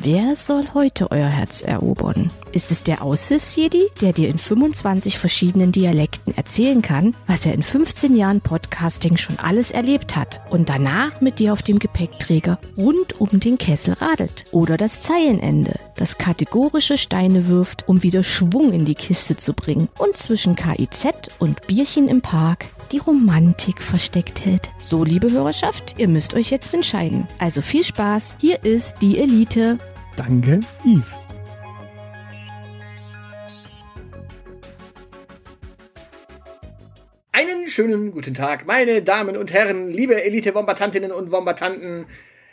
Wer soll heute euer Herz erobern? Ist es der Aushilfsjedi, der dir in 25 verschiedenen Dialekten erzählen kann, was er in 15 Jahren Podcasting schon alles erlebt hat und danach mit dir auf dem Gepäckträger rund um den Kessel radelt? Oder das Zeilenende, das kategorische Steine wirft, um wieder Schwung in die Kiste zu bringen und zwischen KIZ und Bierchen im Park die Romantik versteckt hält. So, liebe Hörerschaft, ihr müsst euch jetzt entscheiden. Also viel Spaß, hier ist die Elite. Danke, Yves. Einen schönen guten Tag, meine Damen und Herren, liebe Elite-Wombatantinnen und Wombatanten.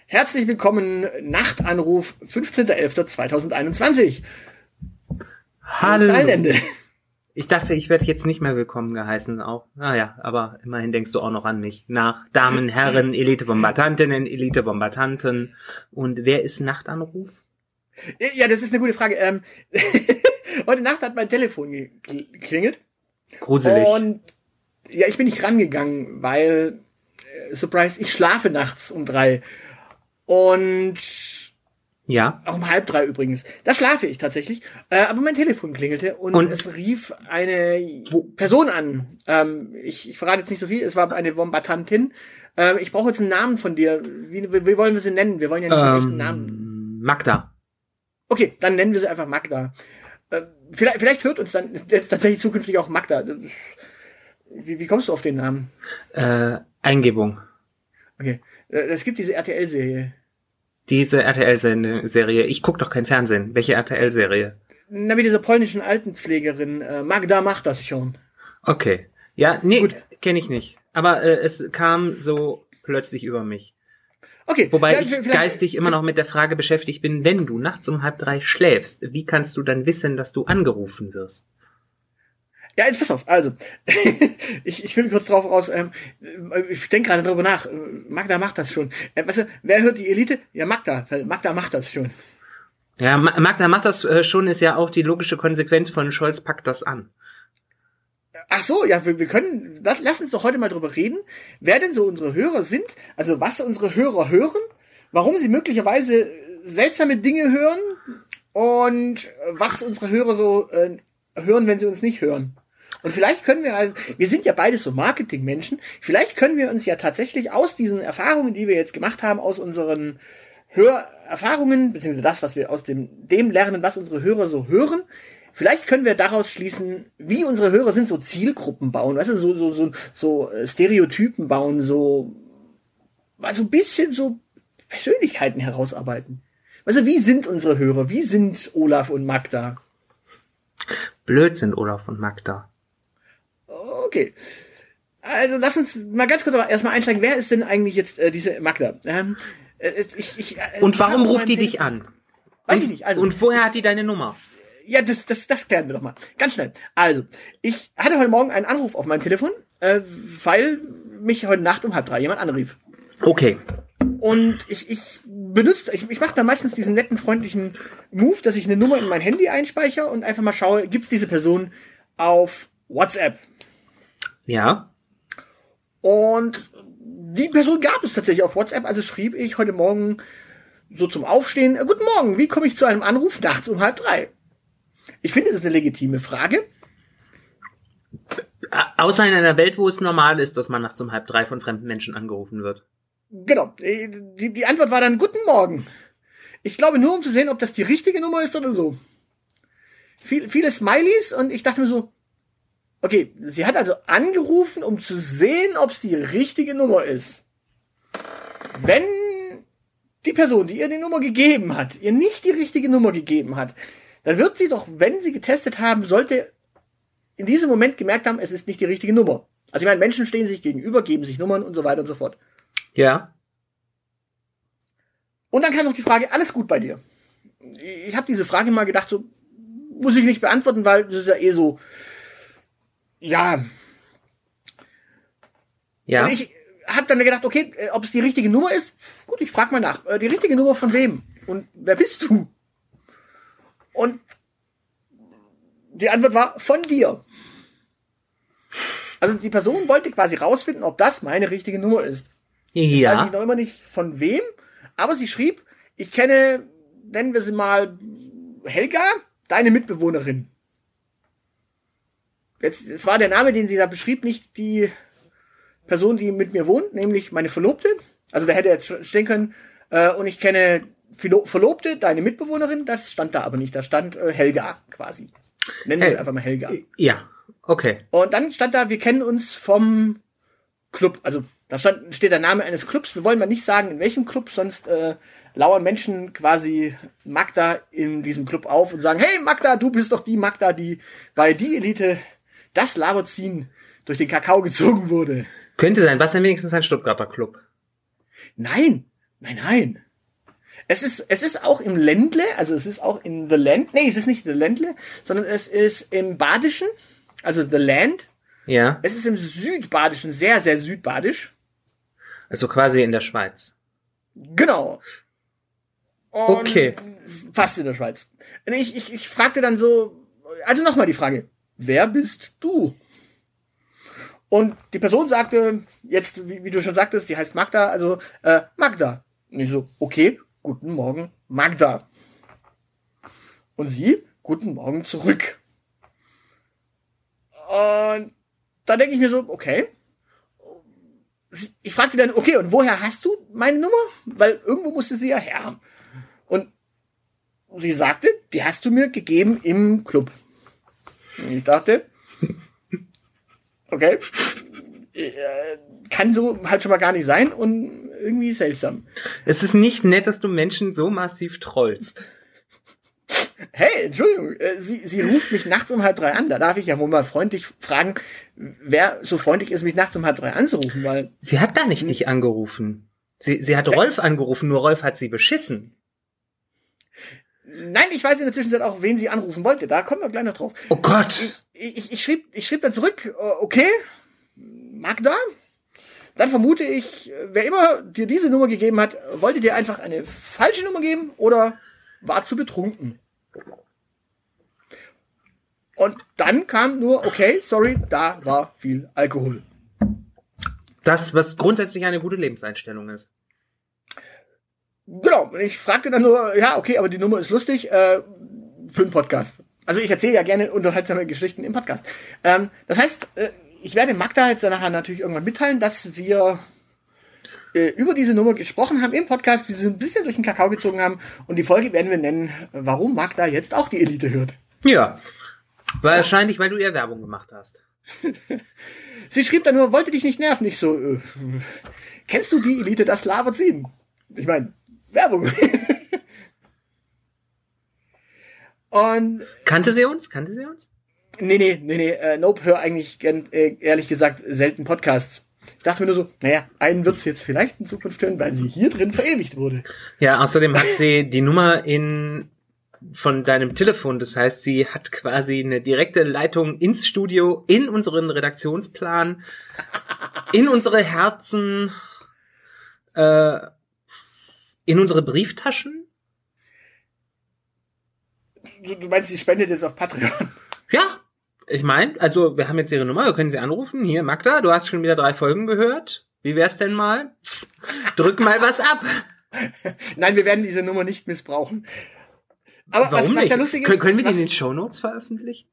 Herzlich willkommen, Nachtanruf, 15.11.2021. Hallo. Ich dachte, ich werde jetzt nicht mehr willkommen geheißen auch. Naja, aber immerhin denkst du auch noch an mich. Nach Damen, Herren, Elite-Bombardantinnen, Elite-Bombardanten. Und wer ist Nachtanruf? Ja, das ist eine gute Frage. Ähm, heute Nacht hat mein Telefon geklingelt. Gruselig. Und ja, ich bin nicht rangegangen, weil, äh, Surprise, ich schlafe nachts um drei. Und ja. auch um halb drei übrigens. Da schlafe ich tatsächlich. Äh, aber mein Telefon klingelte und, Und? es rief eine Person an. Ähm, ich, ich verrate jetzt nicht so viel, es war eine Wombatantin. Ähm, ich brauche jetzt einen Namen von dir. Wie, wie, wie wollen wir sie nennen? Wir wollen ja nicht einen echten Namen. Ähm, Magda. Okay, dann nennen wir sie einfach Magda. Äh, vielleicht, vielleicht hört uns dann jetzt tatsächlich zukünftig auch Magda. Wie, wie kommst du auf den Namen? Äh, Eingebung. Okay. Äh, Es gibt diese RTL-Serie. Diese RTL-Serie. Ich guck doch kein Fernsehen. Welche RTL-Serie? Na, wie diese polnischen Altenpflegerin. Äh, Magda macht das schon. Okay. Ja, nee, Gut. kenne ich nicht. Aber äh, es kam so plötzlich über mich. Okay. Wobei ja, ich vielleicht- geistig immer noch mit der Frage beschäftigt bin, wenn du nachts um halb drei schläfst, wie kannst du dann wissen, dass du angerufen wirst? Ja, jetzt pass auf. Also, ich, ich will kurz drauf raus. Ähm, ich denke gerade drüber nach. Magda macht das schon. Äh, weißt du, wer hört die Elite? Ja, Magda. Magda macht das schon. Ja, Ma- Magda macht das äh, schon, ist ja auch die logische Konsequenz von Scholz packt das an. Ach so, ja, wir, wir können. Lass, lass uns doch heute mal drüber reden, wer denn so unsere Hörer sind. Also was unsere Hörer hören, warum sie möglicherweise seltsame Dinge hören und was unsere Hörer so äh, hören, wenn sie uns nicht hören. Und vielleicht können wir, also, wir sind ja beides so Marketingmenschen, vielleicht können wir uns ja tatsächlich aus diesen Erfahrungen, die wir jetzt gemacht haben, aus unseren Hörerfahrungen, beziehungsweise das, was wir aus dem, dem lernen, was unsere Hörer so hören, vielleicht können wir daraus schließen, wie unsere Hörer sind, so Zielgruppen bauen, weißt du, so, so, so, so äh, Stereotypen bauen, so, also ein bisschen so Persönlichkeiten herausarbeiten. Weißt du, wie sind unsere Hörer? Wie sind Olaf und Magda? Blödsinn, Olaf und Magda. Okay. Also lass uns mal ganz kurz aber erstmal einsteigen. Wer ist denn eigentlich jetzt äh, diese Magda? Ähm, äh, ich, ich, äh, Und warum ruft die mein dich Telefon- an? Weiß ich nicht. Also, Und woher hat die deine Nummer? Ja, das, das, das klären wir doch mal. Ganz schnell. Also, ich hatte heute Morgen einen Anruf auf meinem Telefon, äh, weil mich heute Nacht um halb drei jemand anrief. Okay. Und ich, ich benutze, ich, ich mache da meistens diesen netten, freundlichen Move, dass ich eine Nummer in mein Handy einspeichere und einfach mal schaue, gibt's diese Person auf WhatsApp? Ja. Und die Person gab es tatsächlich auf WhatsApp, also schrieb ich heute Morgen so zum Aufstehen, äh, guten Morgen, wie komme ich zu einem Anruf nachts um halb drei? Ich finde, das ist eine legitime Frage. A- Außer in einer Welt, wo es normal ist, dass man nachts um halb drei von fremden Menschen angerufen wird. Genau, äh, die, die Antwort war dann, guten Morgen. Ich glaube nur, um zu sehen, ob das die richtige Nummer ist oder so. Viel, viele Smileys und ich dachte mir so, okay, sie hat also angerufen, um zu sehen, ob es die richtige Nummer ist. Wenn die Person, die ihr die Nummer gegeben hat, ihr nicht die richtige Nummer gegeben hat, dann wird sie doch, wenn sie getestet haben, sollte in diesem Moment gemerkt haben, es ist nicht die richtige Nummer. Also ich meine, Menschen stehen sich gegenüber, geben sich Nummern und so weiter und so fort. Ja. Und dann kam noch die Frage, alles gut bei dir? Ich habe diese Frage mal gedacht, so muss ich nicht beantworten, weil das ist ja eh so, ja. Ja. Und ich habe dann gedacht, okay, äh, ob es die richtige Nummer ist, gut, ich frage mal nach. Äh, Die richtige Nummer von wem? Und wer bist du? Und die Antwort war von dir. Also die Person wollte quasi rausfinden, ob das meine richtige Nummer ist. Ja. Weiß ich noch immer nicht von wem, aber sie schrieb, ich kenne, nennen wir sie mal Helga, deine Mitbewohnerin. Jetzt, es war der Name, den sie da beschrieb, nicht die Person, die mit mir wohnt, nämlich meine Verlobte. Also da hätte jetzt stehen können, äh, und ich kenne Verlobte, deine Mitbewohnerin, das stand da aber nicht. Da stand äh, Helga quasi. Nennen wir Hel- sie einfach mal Helga. Ja, okay. Und dann stand da, wir kennen uns vom Club. Also da stand, steht der Name eines Clubs. Wir wollen mal nicht sagen, in welchem Club, sonst äh, lauern Menschen quasi Magda in diesem Club auf und sagen, hey Magda, du bist doch die Magda, die bei die Elite das Laberziehen durch den Kakao gezogen wurde. Könnte sein. Was denn wenigstens ein Stuttgarter Club? Nein, nein, nein. Es ist, es ist auch im Ländle, also es ist auch in The Land, nee, es ist nicht The Ländle, sondern es ist im Badischen, also The Land. Ja. Es ist im Südbadischen, sehr, sehr südbadisch. Also quasi in der Schweiz. Genau. Und Okay. Fast in der Schweiz. Ich, ich, ich fragte dann so, also nochmal die Frage, wer bist du? Und die Person sagte, jetzt, wie, wie du schon sagtest, die heißt Magda, also äh, Magda. Und ich so, okay, guten Morgen, Magda. Und sie, guten Morgen zurück. Und da denke ich mir so, okay. Ich fragte dann, okay, und woher hast du meine Nummer? Weil irgendwo musste sie ja her haben. Und sie sagte, die hast du mir gegeben im Club. Und ich dachte, okay, äh, kann so halt schon mal gar nicht sein und irgendwie seltsam. Es ist nicht nett, dass du Menschen so massiv trollst. Hey, Entschuldigung, äh, sie, sie ruft mich nachts um halb drei an. Da darf ich ja wohl mal freundlich fragen, wer so freundlich ist, mich nachts um halb drei anzurufen, weil Sie hat gar nicht dich angerufen. Sie, sie hat Rolf angerufen, nur Rolf hat sie beschissen. Nein, ich weiß in der Zwischenzeit auch, wen sie anrufen wollte. Da kommen wir gleich noch drauf. Oh Gott. Ich, ich, ich, schrieb, ich schrieb dann zurück, äh, okay, Magda. Dann vermute ich, wer immer dir diese Nummer gegeben hat, wollte dir einfach eine falsche Nummer geben oder war zu betrunken. Und dann kam nur, okay, sorry, da war viel Alkohol. Das, was grundsätzlich eine gute Lebenseinstellung ist. Genau, ich fragte dann nur, ja, okay, aber die Nummer ist lustig, äh, für einen Podcast. Also ich erzähle ja gerne unterhaltsame Geschichten im Podcast. Ähm, das heißt, äh, ich werde Magda jetzt nachher natürlich irgendwann mitteilen, dass wir äh, über diese Nummer gesprochen haben im Podcast, wie sie ein bisschen durch den Kakao gezogen haben und die Folge werden wir nennen, warum Magda jetzt auch die Elite hört. Ja. Wahrscheinlich, weil du ihr Werbung gemacht hast. Sie schrieb dann nur, wollte dich nicht nerven. Ich so, äh, kennst du die Elite, das labert sie? Ich meine, Werbung. und Kannte sie uns? Kannte sie uns? Nee, nee, nee, nee, äh, Nope, hör eigentlich gern, äh, ehrlich gesagt selten Podcasts. Ich dachte mir nur so, naja, einen wird's jetzt vielleicht in Zukunft hören, weil sie hier drin verewigt wurde. Ja, außerdem hat sie die Nummer in von deinem Telefon. Das heißt, sie hat quasi eine direkte Leitung ins Studio, in unseren Redaktionsplan, in unsere Herzen, äh, in unsere Brieftaschen. Du, du meinst, sie spendet jetzt auf Patreon. Ja, ich meine, also wir haben jetzt ihre Nummer, wir können sie anrufen. Hier, Magda, du hast schon wieder drei Folgen gehört. Wie wär's denn mal? Drück mal was ab. Nein, wir werden diese Nummer nicht missbrauchen. Aber Warum was, was ja lustig ist. Können, können wir die in den Shownotes veröffentlichen?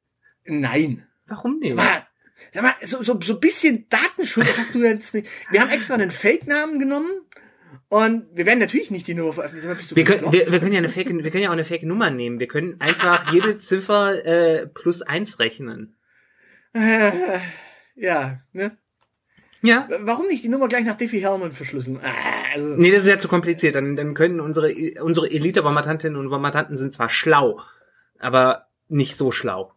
Nein. Warum nicht? Sag mal, sag mal so, so, so ein bisschen Datenschutz hast du jetzt nicht. Wir haben extra einen Fake-Namen genommen und wir werden natürlich nicht die Nummer veröffentlichen. Wir können, wir, wir können ja eine Fake, wir können ja auch eine Fake Nummer nehmen. Wir können einfach jede Ziffer äh, plus eins rechnen. Äh, ja, ne? Ja. Warum nicht die Nummer gleich nach Diffie Hellman verschlüsseln? Ah, also, Nee, das ist ja zu kompliziert. Dann, dann können unsere, unsere Elite-Bombardantinnen und Bombardanten sind zwar schlau, aber nicht so schlau.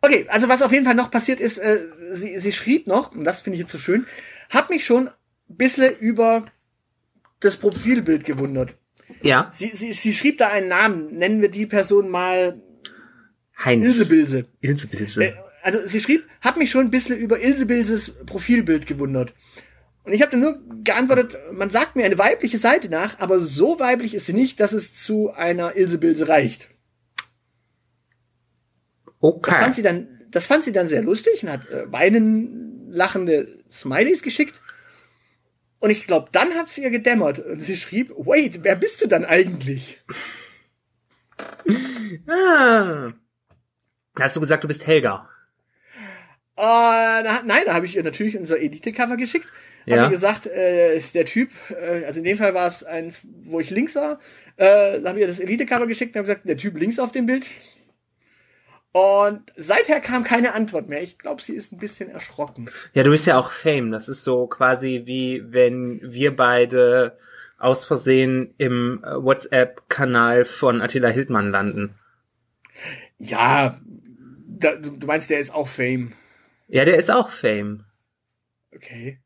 Okay, also was auf jeden Fall noch passiert ist, äh, sie, sie schrieb noch, und das finde ich jetzt so schön, hab mich schon bisschen über das Profilbild gewundert. Ja. Sie, sie, sie schrieb da einen Namen, nennen wir die Person mal Heinz. Ilsebilse. Ilsebilse. Äh, also sie schrieb, hab mich schon ein bisschen über Ilsebilses Profilbild gewundert. Und ich habe dann nur geantwortet, man sagt mir eine weibliche Seite nach, aber so weiblich ist sie nicht, dass es zu einer Ilsebilse reicht. Das fand Okay. sie dann das fand sie dann sehr lustig und hat äh, weinen lachende Smileys geschickt. Und ich glaube, dann hat sie ihr gedämmert und sie schrieb, wait, wer bist du dann eigentlich? Ah. Hast du gesagt, du bist Helga? Äh, na, nein, da habe ich ihr natürlich unser Elite-Cover geschickt. Ja. Habe gesagt, äh, der Typ, äh, also in dem Fall war es eins, wo ich links war, äh, da habe ich ihr das Elite-Cover geschickt und habe gesagt, der Typ links auf dem Bild. Und seither kam keine Antwort mehr. Ich glaube, sie ist ein bisschen erschrocken. Ja, du bist ja auch Fame. Das ist so quasi wie wenn wir beide aus Versehen im äh, WhatsApp-Kanal von Attila Hildmann landen. Ja, da, du du meinst, der ist auch Fame. Ja, der ist auch Fame. Okay.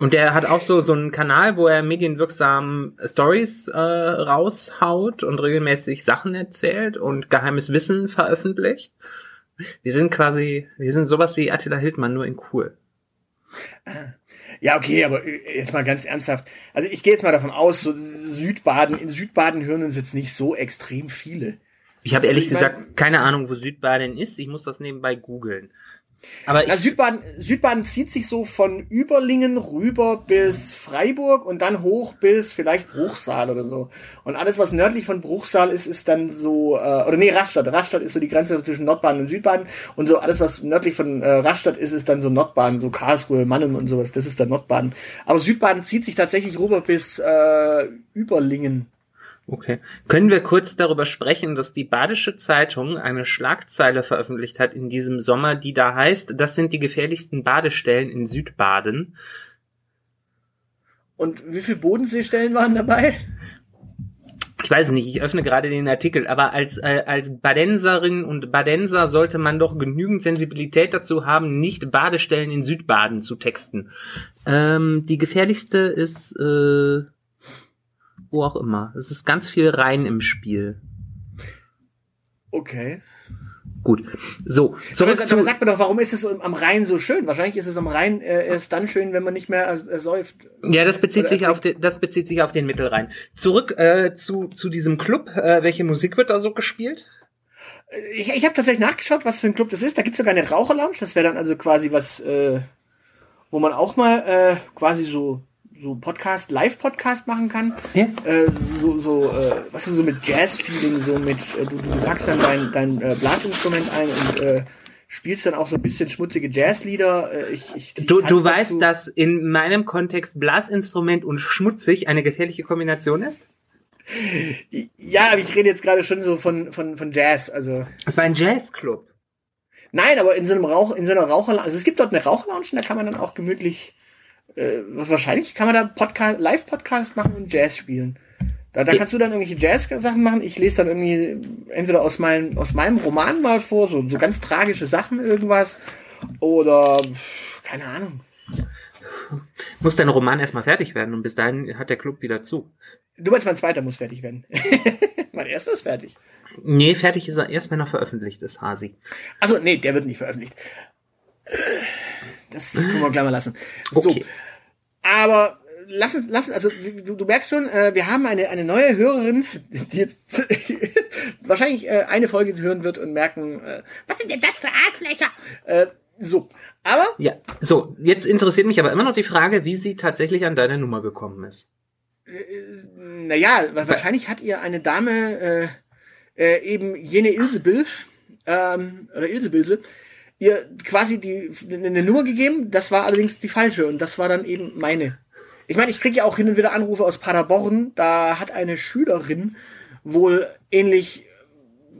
Und der hat auch so so einen Kanal, wo er medienwirksam Stories äh, raushaut und regelmäßig Sachen erzählt und geheimes Wissen veröffentlicht. Wir sind quasi, wir sind sowas wie Attila Hildmann, nur in cool. Ja, okay, aber äh, jetzt mal ganz ernsthaft. Also ich gehe jetzt mal davon aus, so Südbaden, in Südbaden hören uns jetzt nicht so extrem viele. Ich habe ehrlich Ich mein- gesagt keine Ahnung, wo Südbaden ist. Ich muss das nebenbei googeln. Aber Na, Südbaden, Südbaden zieht sich so von Überlingen rüber bis Freiburg und dann hoch bis vielleicht Bruchsal oder so. Und alles, was nördlich von Bruchsal ist, ist dann so, äh, oder nee, Rastatt. Rastatt ist so die Grenze zwischen Nordbaden und Südbaden. Und so alles, was nördlich von äh, Rastatt ist, ist dann so Nordbaden, so Karlsruhe, Mannheim und sowas. Das ist dann Nordbaden. Aber Südbaden zieht sich tatsächlich rüber bis äh, Überlingen. Okay. Können wir kurz darüber sprechen, dass die Badische Zeitung eine Schlagzeile veröffentlicht hat in diesem Sommer, die da heißt, das sind die gefährlichsten Badestellen in Südbaden. Und wie viele Bodenseestellen waren dabei? Ich weiß nicht, ich öffne gerade den Artikel, aber als, äh, als Badenserin und Badenser sollte man doch genügend Sensibilität dazu haben, nicht Badestellen in Südbaden zu texten. Ähm, die gefährlichste ist, äh, wo auch immer. Es ist ganz viel Rhein im Spiel. Okay. Gut. So, Aber, zurück sag- zu, aber sag mir doch, warum ist es am Rhein so schön? Wahrscheinlich ist es am Rhein äh, erst dann schön, wenn man nicht mehr äh, säuft. ja, das bezieht Oder sich auf den, das bezieht sich auf den Mittelrhein. Zurück äh, zu zu diesem Club. Äh, welche Musik wird da so gespielt? Ich, ich habe tatsächlich nachgeschaut, was für ein Club das ist. Da gibt's sogar eine Raucherlounge. Das wäre dann also quasi was, äh, wo man auch mal äh, quasi so so Podcast, Live-Podcast machen kann. Ja. Äh, so, so, äh, was ist so mit Jazz-Feeling, so mit, äh, du, du packst dann dein, dein äh, Blasinstrument ein und äh, spielst dann auch so ein bisschen schmutzige Jazzlieder. Äh, ich, ich, ich Du, du dazu. weißt, dass in meinem Kontext Blasinstrument und schmutzig eine gefährliche Kombination ist? Ja, aber ich rede jetzt gerade schon so von, von, von Jazz, also. Es war ein Jazzclub. Nein, aber in so einem Rauch, in so einer Raucherlounge, also es gibt dort eine Raucherlounge, und da kann man dann auch gemütlich, äh, wahrscheinlich kann man da Podcast, Live-Podcast machen und Jazz spielen. Da, da kannst du dann irgendwelche Jazz-Sachen machen. Ich lese dann irgendwie entweder aus meinem, aus meinem Roman mal vor, so, so ganz tragische Sachen, irgendwas. Oder, keine Ahnung. Muss dein Roman erstmal fertig werden und bis dahin hat der Club wieder zu. Du meinst, mein zweiter muss fertig werden. mein erster ist fertig. Nee, fertig ist er erst, wenn er veröffentlicht ist, Hasi. Also nee, der wird nicht veröffentlicht. Das können wir gleich mal lassen. So, Okay. aber lass uns, lass uns, also du, du merkst schon, äh, wir haben eine, eine neue Hörerin, die jetzt wahrscheinlich äh, eine Folge hören wird und merken, äh, was sind denn das für Arschlöcher? Äh, so, aber Ja, so, jetzt interessiert mich aber immer noch die Frage, wie sie tatsächlich an deine Nummer gekommen ist. naja, wa- wahrscheinlich hat ihr eine Dame, äh, äh, eben jene Ilsebill, ähm, oder Ilsebilse, ihr quasi die eine Nummer gegeben, das war allerdings die falsche und das war dann eben meine. Ich meine, ich kriege ja auch hin und wieder Anrufe aus Paderborn, da hat eine Schülerin wohl ähnlich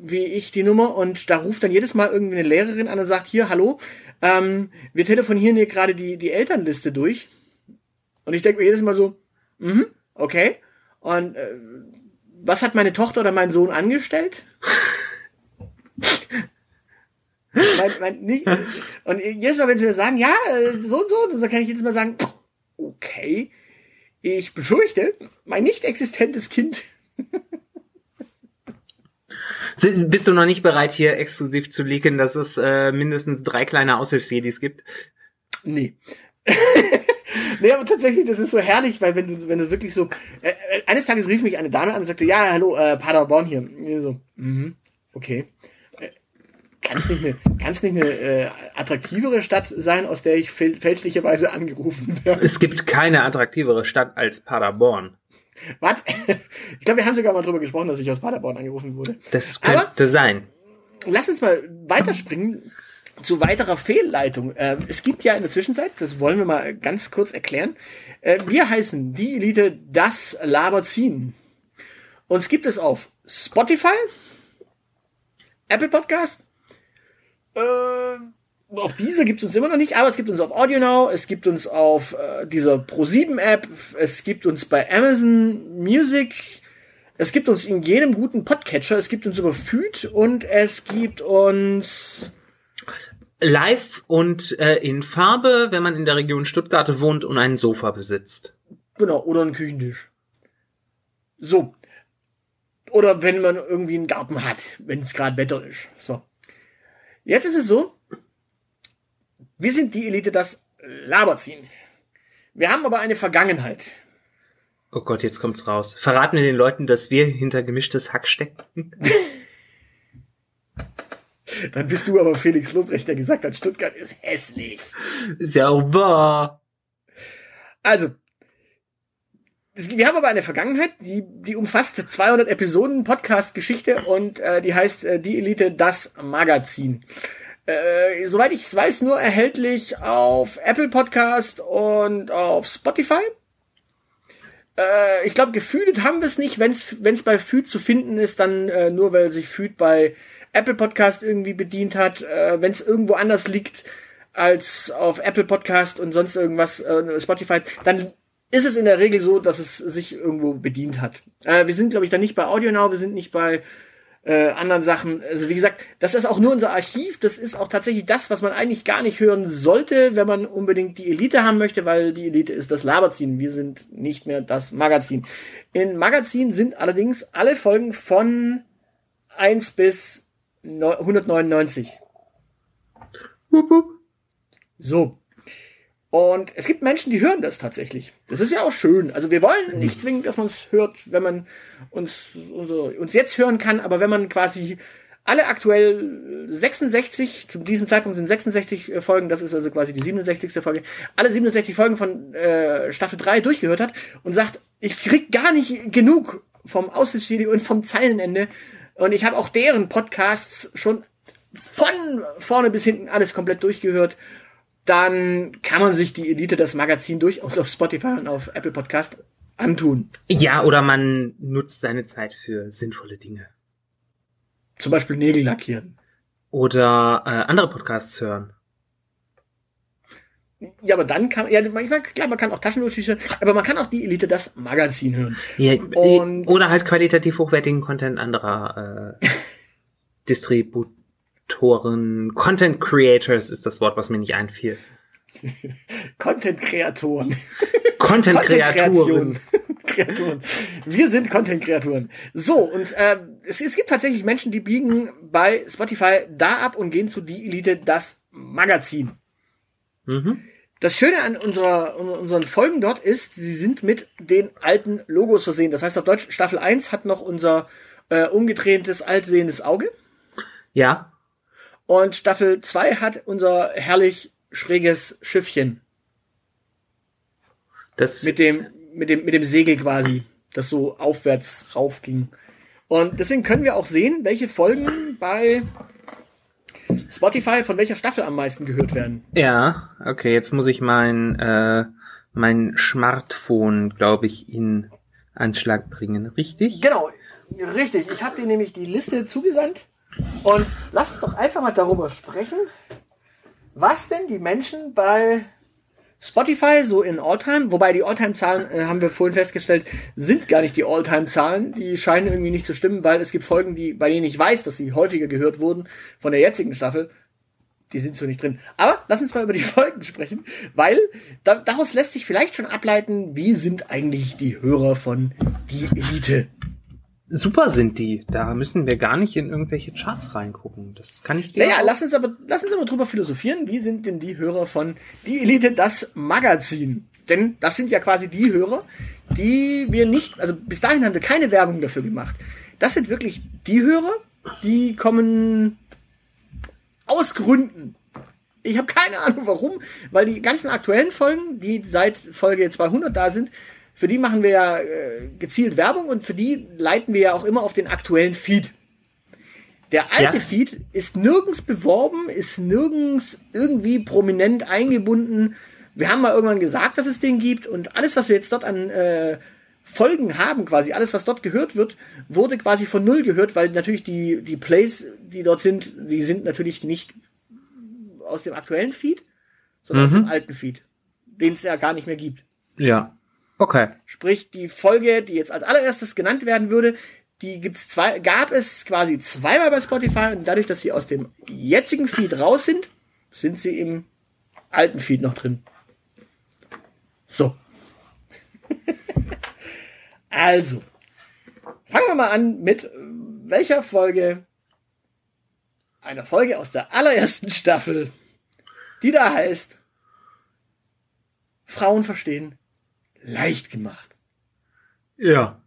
wie ich die Nummer und da ruft dann jedes Mal irgendwie eine Lehrerin an und sagt, hier, hallo, ähm, wir telefonieren hier gerade die, die Elternliste durch. Und ich denke mir jedes Mal so, mhm, okay. Und äh, was hat meine Tochter oder mein Sohn angestellt? mein, mein, nicht, und jedes Mal, wenn sie mir sagen, ja, äh, so und so, dann kann ich jedes Mal sagen, okay, ich befürchte, mein nicht existentes Kind. Bist du noch nicht bereit, hier exklusiv zu leaken, dass es äh, mindestens drei kleine Aushilfsjedis gibt? Nee. nee, aber tatsächlich, das ist so herrlich, weil wenn du, wenn du wirklich so, äh, äh, eines Tages rief mich eine Dame an und sagte, ja, hallo, äh, Paderborn hier. Und so, mhm, okay. Kann es nicht eine, kann's nicht eine äh, attraktivere Stadt sein, aus der ich fäl fälschlicherweise angerufen werde? Es gibt keine attraktivere Stadt als Paderborn. Was? Ich glaube, wir haben sogar mal drüber gesprochen, dass ich aus Paderborn angerufen wurde. Das könnte Aber- sein. Lass uns mal weiterspringen zu weiterer Fehlleitung. Ähm, es gibt ja in der Zwischenzeit, das wollen wir mal ganz kurz erklären, äh, wir heißen die Elite das Laberziehen. Uns gibt es auf Spotify, Apple Podcast, äh, auf diese gibt es uns immer noch nicht, aber es gibt uns auf AudioNow, es gibt uns auf äh, dieser Pro7-App, es gibt uns bei Amazon Music, es gibt uns in jedem guten Podcatcher, es gibt uns über Feed und es gibt uns Live und äh, in Farbe, wenn man in der Region Stuttgart wohnt und ein Sofa besitzt. Genau, oder einen Küchentisch. So. Oder wenn man irgendwie einen Garten hat, wenn es gerade Wetter ist. So. Jetzt ist es so, wir sind die Elite, das Laberziehen. Wir haben aber eine Vergangenheit. Oh Gott, jetzt kommt's raus. Verraten wir den Leuten, dass wir hinter gemischtes Hack stecken? Dann bist du aber Felix Lobrecht, der gesagt hat, Stuttgart ist hässlich. Ist ja auch wahr. Also, wir haben aber eine Vergangenheit, die, die umfasst 200 Episoden Podcast-Geschichte und äh, die heißt äh, Die Elite, das Magazin. Äh, soweit ich es weiß, nur erhältlich auf Apple Podcast und auf Spotify. Äh, ich glaube, gefühlt haben wir es nicht. Wenn es bei Feed zu finden ist, dann äh, nur, weil sich Feed bei Apple Podcast irgendwie bedient hat. Äh, Wenn es irgendwo anders liegt als auf Apple Podcast und sonst irgendwas, äh, Spotify, dann ist es in der Regel so, dass es sich irgendwo bedient hat. Äh, wir sind, glaube ich, da nicht bei AudioNow, wir sind nicht bei äh, anderen Sachen. Also wie gesagt, das ist auch nur unser Archiv. Das ist auch tatsächlich das, was man eigentlich gar nicht hören sollte, wenn man unbedingt die Elite haben möchte, weil die Elite ist das Laberziehen. Wir sind nicht mehr das Magazin. In Magazin sind allerdings alle Folgen von 1 bis neu- 199. Wup, wup. So. Und es gibt Menschen, die hören das tatsächlich. Das ist ja auch schön. Also wir wollen nicht zwingend, dass man es hört, wenn man uns, uns jetzt hören kann, aber wenn man quasi alle aktuell 66, zu diesem Zeitpunkt sind 66 äh, Folgen, das ist also quasi die 67. Folge, alle 67 Folgen von äh, Staffel 3 durchgehört hat und sagt, ich krieg gar nicht genug vom Aussichtsvideo und vom Zeilenende und ich habe auch deren Podcasts schon von vorne bis hinten alles komplett durchgehört, dann kann man sich die Elite, das Magazin durchaus auf Spotify und auf Apple Podcast antun. Ja, oder man nutzt seine Zeit für sinnvolle Dinge. Zum Beispiel Nägel lackieren. Oder äh, andere Podcasts hören. Ja, aber dann kann ja manchmal klar, man kann auch Taschenmusik hören, aber man kann auch die Elite, das Magazin hören. Ja, Und- oder halt qualitativ hochwertigen Content anderer äh, Distributoren. Content Creators ist das Wort, was mir nicht einfiel. Content-Kreatoren. Content-Kreaturen. Kreaturen. Wir sind Content-Kreaturen. So, und äh, es, es gibt tatsächlich Menschen, die biegen bei Spotify da ab und gehen zu die Elite, das Magazin. Mhm. Das Schöne an unserer, un- unseren Folgen dort ist, sie sind mit den alten Logos versehen. Das heißt auf Deutsch, Staffel 1 hat noch unser äh, umgedrehtes, altsehendes Auge. Ja, Und Staffel 2 hat unser herrlich schräges Schiffchen das mit dem, mit dem, mit dem Segel quasi, das so aufwärts raufging. Und deswegen können wir auch sehen, welche Folgen bei Spotify von welcher Staffel am meisten gehört werden. Ja, okay, jetzt muss ich mein, äh, mein Smartphone, glaube ich, in Anschlag bringen. Richtig? Genau, richtig. Ich habe dir nämlich die Liste zugesandt und lass uns doch einfach mal darüber sprechen, was denn die Menschen bei Spotify so in Alltime, wobei die Alltime-Zahlen, äh, haben wir vorhin festgestellt, sind gar nicht die Alltime-Zahlen. Die scheinen irgendwie nicht zu stimmen, weil es gibt Folgen, die, bei denen ich weiß, dass sie häufiger gehört wurden von der jetzigen Staffel. Die sind so nicht drin. Aber lass uns mal über die Folgen sprechen, weil da, daraus lässt sich vielleicht schon ableiten, wie sind eigentlich die Hörer von Die Elite. Super sind die. Da müssen wir gar nicht in irgendwelche Charts reingucken. Das kann ich dir. Naja, auch- lass uns aber, lass uns aber drüber philosophieren. Wie sind denn die Hörer von Die Elite, das Magazin? Denn das sind ja quasi die Hörer, die wir nicht, also bis dahin haben wir keine Werbung dafür gemacht. Das sind wirklich die Hörer, die kommen Aus Gründen. Ich habe keine Ahnung warum, weil die ganzen aktuellen Folgen, die seit Folge 200 da sind, für die machen wir ja äh, gezielt Werbung und für die leiten wir ja auch immer auf den aktuellen Feed. Der alte ja. Feed ist nirgends beworben, ist nirgends irgendwie prominent eingebunden. Wir haben mal irgendwann gesagt, dass es den gibt und alles, was wir jetzt dort an äh, Folgen haben, quasi alles, was dort gehört wird, wurde quasi von null gehört, weil natürlich die, die Plays, die dort sind, die sind natürlich nicht aus dem aktuellen Feed, sondern mhm. aus dem alten Feed, den es ja gar nicht mehr gibt. Ja. Okay. Sprich, die Folge, die jetzt als allererstes genannt werden würde, die gibt's zwei, gab es quasi zweimal bei Spotify und dadurch, dass sie aus dem jetzigen Feed raus sind, sind sie im alten Feed noch drin. So. also. Fangen wir mal an mit welcher Folge? Einer Folge aus der allerersten Staffel, die da heißt Frauen verstehen leicht gemacht. Ja.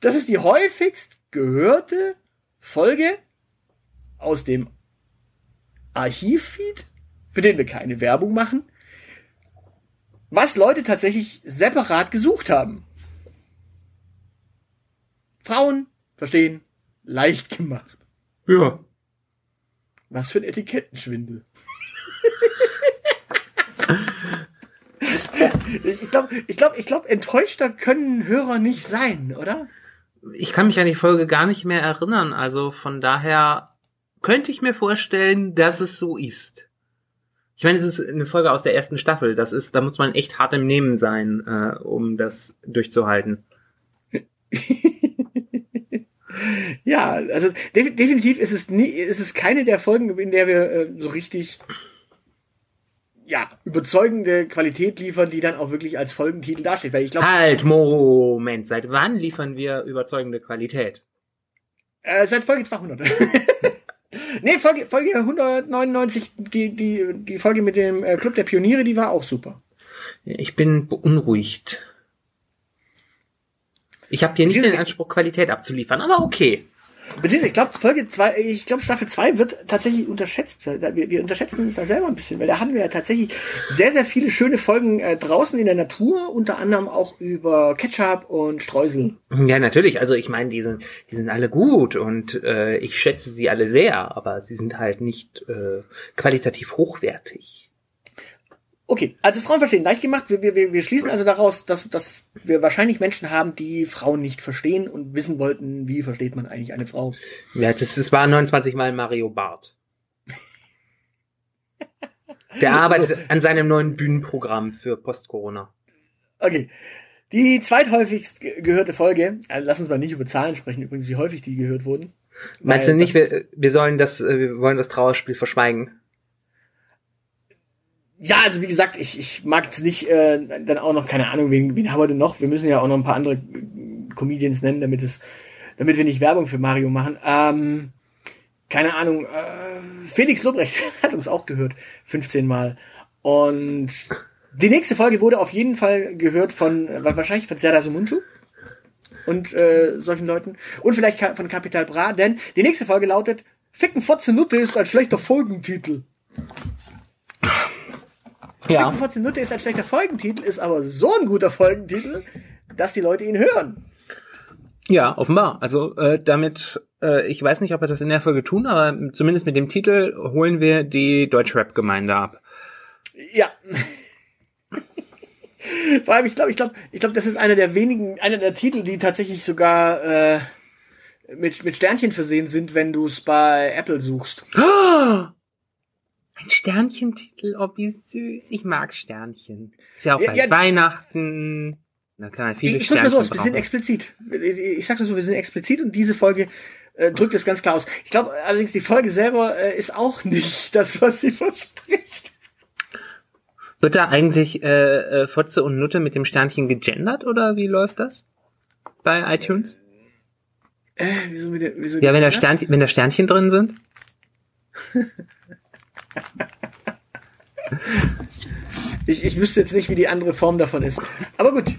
Das ist die häufigst gehörte Folge aus dem Archivfeed, für den wir keine Werbung machen, was Leute tatsächlich separat gesucht haben. Frauen verstehen, leicht gemacht. Ja. Was für ein Etikettenschwindel. ich glaube, ich glaube, ich glaube, enttäuschter können Hörer nicht sein, oder? ich kann mich an die Folge gar nicht mehr erinnern. Also von daher könnte ich mir vorstellen, dass es so ist. Ich meine, es ist eine Folge aus der ersten Staffel. Das ist, da muss man echt hart im Nehmen sein, äh, um das durchzuhalten. ja, also de definitiv ist es nie, ist es keine der Folgen, in der wir äh, so richtig ja, überzeugende Qualität liefern, die dann auch wirklich als Folgentitel dasteht. Weil ich glaube. Halt, Moment, seit wann liefern wir überzeugende Qualität? Äh, seit Folge 200. nee, Folge, Folge 199, die, die, die Folge mit dem äh, Club der Pioniere, die war auch super. Ich bin beunruhigt. Ich habe hier nicht den Anspruch, Qualität abzuliefern, aber okay. Beziehungsweise, ich glaube, Folge zwei, ich glaube, Staffel 2 wird tatsächlich unterschätzt. Wir, wir unterschätzen uns da selber ein bisschen, weil da hatten wir ja tatsächlich sehr, sehr viele schöne Folgen äh, draußen in der Natur, unter anderem auch über Ketchup und Streusel. Ja, natürlich. Also ich meine, die sind, die sind alle gut und äh, ich schätze sie alle sehr, aber sie sind halt nicht äh, qualitativ hochwertig. Okay, also Frauen verstehen leicht gemacht. Wir, wir, wir schließen also daraus, dass, dass wir wahrscheinlich Menschen haben, die Frauen nicht verstehen und wissen wollten, wie versteht man eigentlich eine Frau. Ja, das, das war 29 Mal Mario Barth. Der arbeitet so. an seinem neuen Bühnenprogramm für Post-Corona. Okay. Die zweithäufigst gehörte Folge, also lass uns mal nicht über Zahlen sprechen, übrigens, wie häufig die gehört wurden. Meinst du nicht, wir, wir sollen das, äh, wir wollen das Trauerspiel verschweigen? Ja, also wie gesagt, ich, ich mag jetzt nicht äh, dann auch noch, keine Ahnung, wen, wen haben wir denn noch? Wir müssen ja auch noch ein paar andere äh, Comedians nennen, damit es, damit wir nicht Werbung für Mario machen. Ähm, keine Ahnung, äh, Felix Lobrecht hat uns auch gehört, 15 Mal. Und die nächste Folge wurde auf jeden Fall gehört von, äh, wahrscheinlich von Serdar Sumunchu und äh, solchen Leuten. Und vielleicht von Capital Bra, denn die nächste Folge lautet Ficken Fotze Nutte ist ein schlechter Folgentitel. Ja. 14 Nutte ist ein schlechter Folgentitel, ist aber so ein guter Folgentitel, dass die Leute ihn hören. Ja, offenbar. Also äh, damit, äh, ich weiß nicht, ob wir das in der Folge tun, aber zumindest mit dem Titel holen wir die Deutschrap-Gemeinde ab. Ja. Vor allem, ich glaube, ich glaube, ich glaube, das ist einer der wenigen, einer der Titel, die tatsächlich sogar äh, mit, mit Sternchen versehen sind, wenn du es bei Apple suchst. Oh! Ein Sternchentitel, oh wie süß. Ich mag Sternchen. Ist ja auch ja, bei ja, Weihnachten. Da kann man viele ich, ich Sternchen so aus, wir sind explizit. Ich sag das so, wir sind explizit und diese Folge äh, drückt es ganz klar aus. Ich glaube allerdings, die Folge selber äh, ist auch nicht das, was sie verspricht. Wird da eigentlich äh, äh, Fotze und Nutte mit dem Sternchen gegendert oder wie läuft das bei iTunes? Äh, wieso, wieso, wieso ja, wenn da, Sternchen, wenn da Sternchen drin sind. ich, ich wüsste jetzt nicht, wie die andere Form davon ist. Aber gut.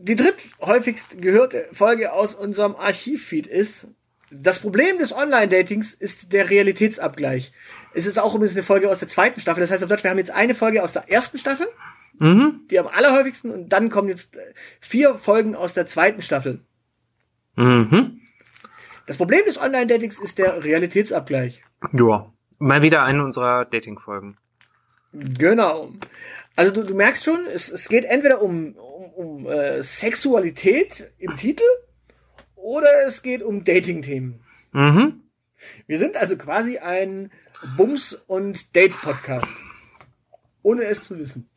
Die dritthäufigst gehörte Folge aus unserem Archivfeed ist, das Problem des Online-Datings ist der Realitätsabgleich. Es ist auch übrigens eine Folge aus der zweiten Staffel. Das heißt auf Deutsch, wir haben jetzt eine Folge aus der ersten Staffel, Mhm. die am allerhäufigsten, und dann kommen jetzt äh, vier Folgen aus der zweiten Staffel. Mhm. Das Problem des Online-Datings ist der Realitätsabgleich. Ja. Mal wieder eine unserer Dating-Folgen. Genau. Also du, du merkst schon, es, es geht entweder um, um, um äh, Sexualität im Titel oder es geht um Dating-Themen. Mhm. Wir sind also quasi ein Bums- und Date-Podcast. Ohne es zu wissen.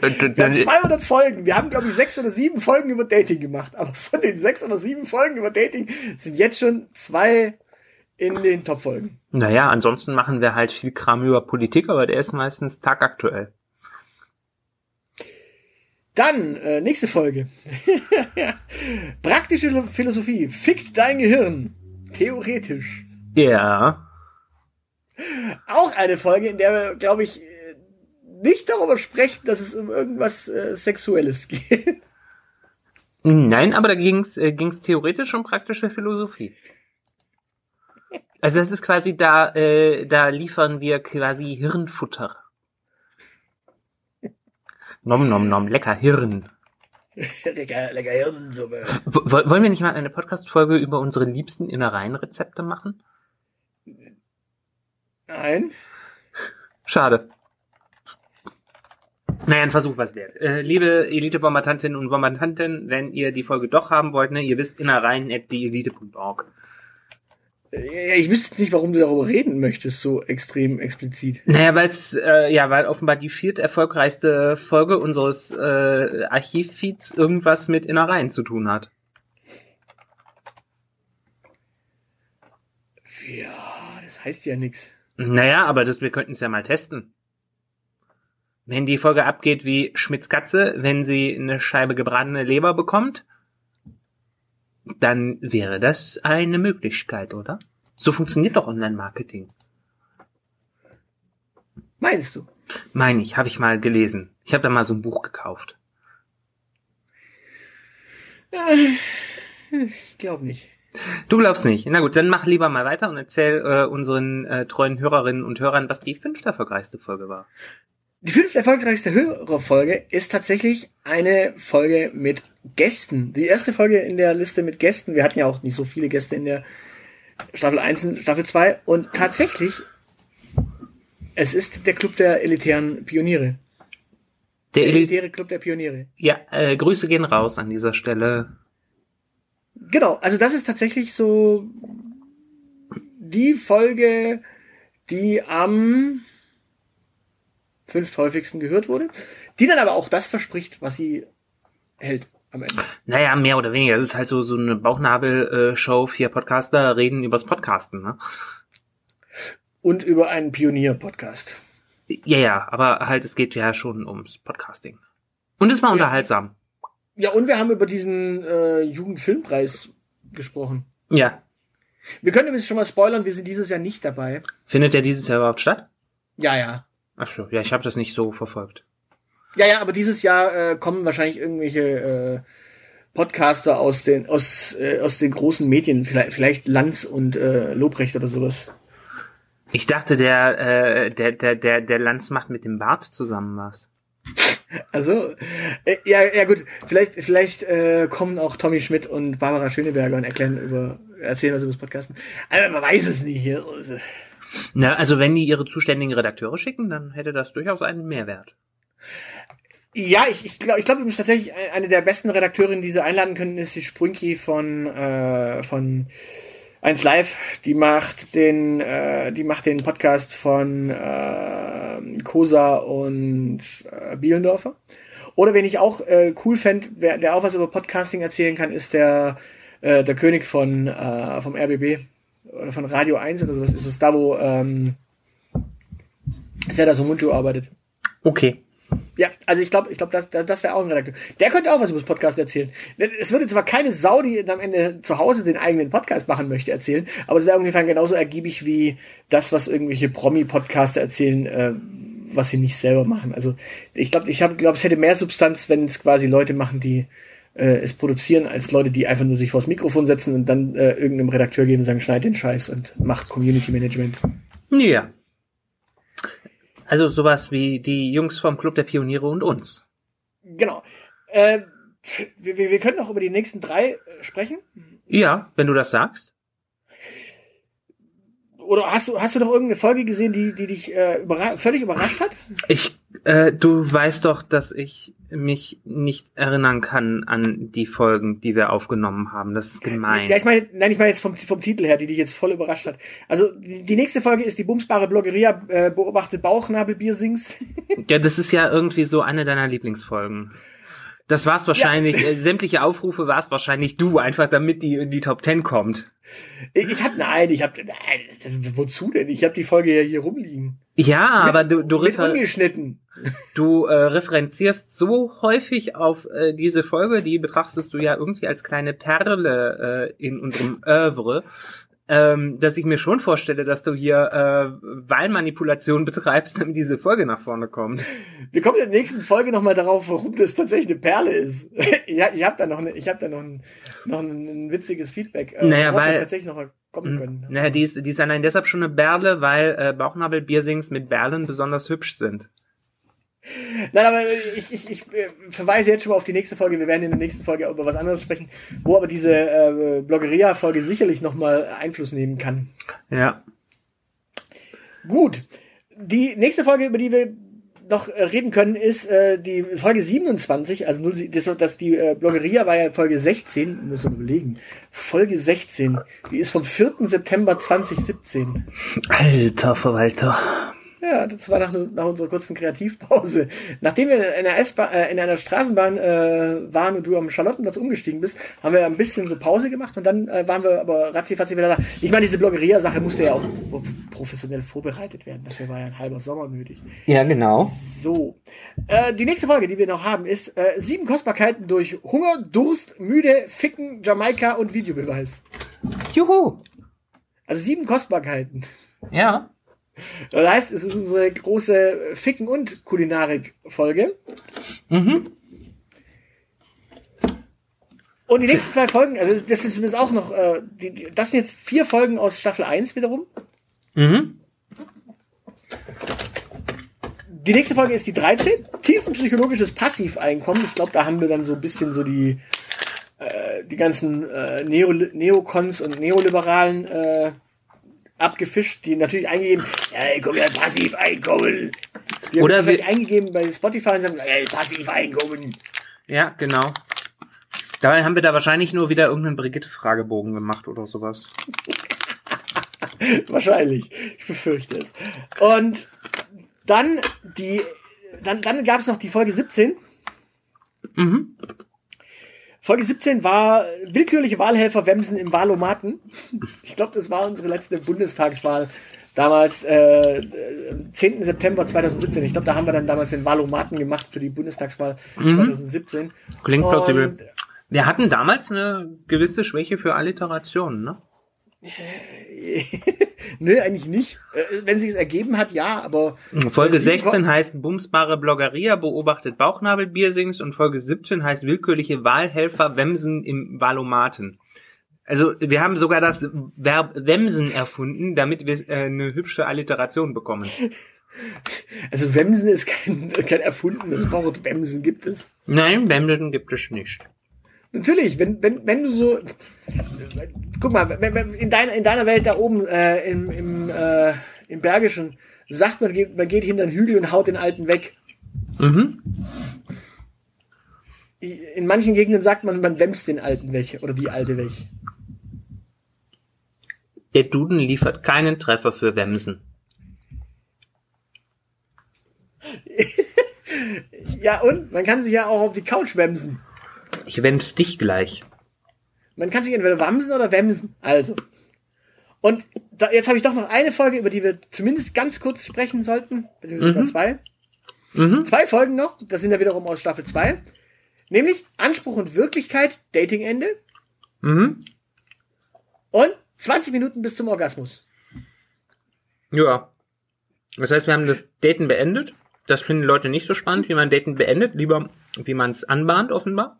Wir haben 200 Folgen. Wir haben, glaube ich, sechs oder sieben Folgen über Dating gemacht. Aber von den sechs oder sieben Folgen über Dating sind jetzt schon zwei in den Top-Folgen. Naja, ansonsten machen wir halt viel Kram über Politik, aber der ist meistens tagaktuell. Dann, äh, nächste Folge. Praktische Philosophie. Fickt dein Gehirn. Theoretisch. Ja. Auch eine Folge, in der wir, glaube ich, nicht darüber sprechen, dass es um irgendwas äh, Sexuelles geht. Nein, aber da ging's äh, ging's theoretisch um praktische Philosophie. Also das ist quasi da, äh, da liefern wir quasi Hirnfutter. Nom nom nom, lecker Hirn. lecker, lecker Hirnsuppe. W wo- wollen wir nicht mal eine Podcast-Folge über unsere liebsten Innereienrezepte machen? Nein. Schade. Naja, ein Versuch was wert. Äh, liebe Elite-Bombardantinnen und Bombardanten, wenn ihr die Folge doch haben wollt, ne, ihr wisst innereien.deelite.org. Ich wüsste jetzt nicht, warum du darüber reden möchtest, so extrem explizit. Naja, weil es, äh, ja, weil offenbar die viert erfolgreichste Folge unseres äh, Archivfeeds irgendwas mit Innereien zu tun hat. Ja, das heißt ja nichts. Naja, aber das, wir könnten es ja mal testen. Wenn die Folge abgeht wie Schmitz Katze, wenn sie eine Scheibe gebratene Leber bekommt, dann wäre das eine Möglichkeit, oder? So funktioniert doch Online-Marketing. Meinst du? Meine ich, habe ich mal gelesen. Ich habe da mal so ein Buch gekauft. Ich glaube nicht. Du glaubst nicht. Na gut, dann mach lieber mal weiter und erzähl äh, unseren äh, treuen Hörerinnen und Hörern, was die fünfte erfolgreichste Folge war. Die fünfte erfolgreichste Hörerfolge ist tatsächlich eine Folge mit Gästen. Die erste Folge in der Liste mit Gästen. Wir hatten ja auch nicht so viele Gäste in der Staffel 1 und Staffel 2. Und tatsächlich, es ist der Club der elitären Pioniere. Der Der Eli elitäre Club der Pioniere. ja, äh, Grüße gehen raus an dieser Stelle. Genau, also das ist tatsächlich so die Folge, die am fünfthäufigsten gehört wurde, die dann aber auch das verspricht, was sie hält am Ende. Naja, mehr oder weniger. Das ist halt so, so eine Bauchnabel-Show. Vier Podcaster reden übers Podcasten, ne? Und über einen Pionier-Podcast. Ja, ja, aber halt, es geht ja schon ums Podcasting. Und es war unterhaltsam. Ja, und wir haben über diesen äh, Jugendfilmpreis gesprochen. Ja. Wir können übrigens schon mal spoilern, wir sind dieses Jahr nicht dabei. Findet der dieses Jahr überhaupt statt? Ja, ja. Ach so, ja, ich habe das nicht so verfolgt. Ja, ja, aber dieses Jahr äh, kommen wahrscheinlich irgendwelche äh, Podcaster aus den aus äh, aus den großen Medien, vielleicht vielleicht Lanz und äh, Lobrecht oder sowas. Ich dachte, der, äh, der, der, der, der Lanz macht mit dem Bart zusammen was. Also äh, ja, ja gut, vielleicht vielleicht äh, kommen auch Tommy Schmidt und Barbara Schöneberger und erklären über erzählen was über das Podcasten. Aber man weiß es nicht hier. Na, also wenn die ihre zuständigen Redakteure schicken, dann hätte das durchaus einen Mehrwert. Ja, ich ich glaube, ich glaube übrigens tatsächlich ein- eine der besten Redakteurinnen, die sie einladen können, ist die Sprünki von äh, von 1 Live. Die macht den äh, die macht den Podcast von äh, Kosa und äh, Bielendorfer. Oder wen ich auch äh, cool fände, der auch was über Podcasting erzählen kann, ist der äh, der König von äh, vom RBB oder von Radio 1 oder sowas ist es da, wo ähm, Serdar Somuncu arbeitet. Okay. Ja, also ich glaube, ich glaube, das, das, das wäre auch ein Redakteur. Der könnte auch was über das Podcast erzählen. Es würde zwar keine Sau, die am Ende zu Hause den eigenen Podcast machen möchte, erzählen, aber es wäre ungefähr genauso ergiebig wie das, was irgendwelche Promi-Podcaster erzählen, äh, was sie nicht selber machen. Also ich glaube, ich habe, glaube, es hätte mehr Substanz, wenn es quasi Leute machen, die äh, es produzieren, als Leute, die einfach nur sich vors Mikrofon setzen und dann äh, irgendeinem Redakteur geben und sagen, schneid den Scheiß und macht Community Management. Ja. Also sowas wie die Jungs vom Club der Pioniere und uns. Genau. Äh, wir, wir können noch über die nächsten drei äh, sprechen. Ja, wenn du das sagst. Oder hast du, hast du noch irgendeine Folge gesehen, die, die dich äh, überra völlig überrascht hat? Ich, äh, du weißt doch, dass ich mich nicht erinnern kann an die Folgen, die wir aufgenommen haben. Das ist gemein. Ja, ich meine, nein, ich meine jetzt vom, vom Titel her, die dich jetzt voll überrascht hat. Also die, die nächste Folge ist die bumsbare Bloggeria äh, beobachtet Bauchnabelbiersings. Ja, das ist ja irgendwie so eine deiner Lieblingsfolgen. Das war's wahrscheinlich, äh, sämtliche Aufrufe war's wahrscheinlich du, einfach damit die in die Top Ten kommt. Ich, ich hab, nein, ich hab, nein, wozu denn? Ich hab die Folge ja hier rumliegen. Ja, aber du, du, Mit refer ungeschnitten. du äh, referenzierst so häufig auf äh, diese Folge, die betrachtest du ja irgendwie als kleine Perle äh, in unserem Oeuvre, ähm, dass ich mir schon vorstelle, dass du hier äh, Wahlmanipulation betreibst, damit diese Folge nach vorne kommt. Wir kommen in der nächsten Folge nochmal darauf, warum das tatsächlich eine Perle ist. ich, ich habe da noch, eine, ich hab da noch, ein, noch ein, witziges Feedback, äh, Naja, worauf wir weil- tatsächlich noch kommen können. Naja, die ist, die ist allein deshalb schon eine Berle, weil äh, Bauchnabel-Biersings mit Berlen besonders hübsch sind. Nein, aber ich, ich, ich äh, verweise jetzt schon mal auf die nächste Folge. Wir werden in der nächsten Folge über was anderes sprechen, wo aber diese äh, Bloggeria-Folge sicherlich nochmal Einfluss nehmen kann. Ja. Gut. Die nächste Folge, über die wir noch äh, reden können, ist äh, die Folge 27, also 0, das, das die äh, Bloggeria war ja Folge 16, muss man überlegen. Folge 16, die ist vom 4. September 2017. Alter Verwalter. Ja, das war nach, nach unserer kurzen Kreativpause. Nachdem wir in einer, S-Bahn, äh, in einer Straßenbahn äh, waren und du am Charlottenplatz umgestiegen bist, haben wir ein bisschen so Pause gemacht und dann äh, waren wir aber ratzifatzi wieder da. Ich meine, diese Bloggeria-Sache musste ja auch professionell vorbereitet werden. Dafür war ja ein halber Sommer nötig. Ja, genau. So. Äh, die nächste Folge, die wir noch haben, ist äh, sieben Kostbarkeiten durch Hunger, Durst, Müde, Ficken, Jamaika und Videobeweis. Juhu. Also sieben Kostbarkeiten. Ja. Das heißt, es ist unsere große Ficken- und Kulinarik-Folge. Mhm. Und die nächsten zwei Folgen, also das ist übrigens auch noch, äh, die, die, das sind jetzt vier Folgen aus Staffel 1 wiederum. Mhm. Die nächste Folge ist die 13, tiefenpsychologisches Passiveinkommen. Ich glaube, da haben wir dann so ein bisschen so die, äh, die ganzen äh, Neo Neokons und Neoliberalen äh, abgefischt, die natürlich eingegeben, ja, ich komme ja Passiveinkommen. Die haben Oder vielleicht eingegeben bei Spotify und sagen, ey, Passiveinkommen. Ja, genau. Dabei haben wir da wahrscheinlich nur wieder irgendeinen Brigitte-Fragebogen gemacht oder sowas. Wahrscheinlich. Ich befürchte es. Und dann die, dann, dann gab es noch die Folge 17. Mhm. Folge 17 war willkürliche Wahlhelfer Wemsen im Wahlomaten. Ich glaube, das war unsere letzte Bundestagswahl. Damals, äh, äh, am 10. September 2017. Ich glaube, da haben wir dann damals den Wahlomaten gemacht für die Bundestagswahl 2017. Klingt plausibel. Wir hatten damals eine gewisse Schwäche für Alliterationen, ne? Nö, eigentlich nicht. Äh, wenn sich ergeben hat, ja, aber Folge Äh, sieben 16 heißt Bumsbare Bloggeria beobachtet Bauchnabelbiersings und Folge 17 heißt willkürliche Wahlhelfer Wemsen im Wahlomaten. Also wir haben sogar das Verb Wemsen erfunden, damit wir äh, eine hübsche Alliteration bekommen. Also Wemsen ist kein, kein erfundenes Wort. Wemsen gibt es. Nein, Wemsen gibt es nicht. Natürlich, wenn, wenn, wenn du so. Guck mal, wenn, wenn, in, deiner, in deiner Welt da oben äh, im, im, äh, im Bergischen sagt man, geht- man geht hinter den Hügel und haut den Alten weg. Mhm. In manchen Gegenden sagt man, man wämst den Alten weg oder die Alte weg. Der Duden liefert keinen Treffer für Wemsen. Ja, und man kann sich ja auch auf die Couch wemsen. Ich wems dich gleich. Man kann sich entweder wamsen oder wemsen. Also. Und da, jetzt habe ich doch noch eine Folge, über die wir zumindest ganz kurz sprechen sollten, beziehungsweise über zwei. Mhm. Zwei Folgen noch, das sind ja wiederum aus Staffel 2. Nämlich Anspruch und Wirklichkeit, Datingende Mhm. und 20 Minuten bis zum Orgasmus. Ja. Das heißt, wir haben das Daten beendet. Das finden Leute nicht so spannend, wie man Daten beendet. Lieber, wie man es anbahnt, offenbar.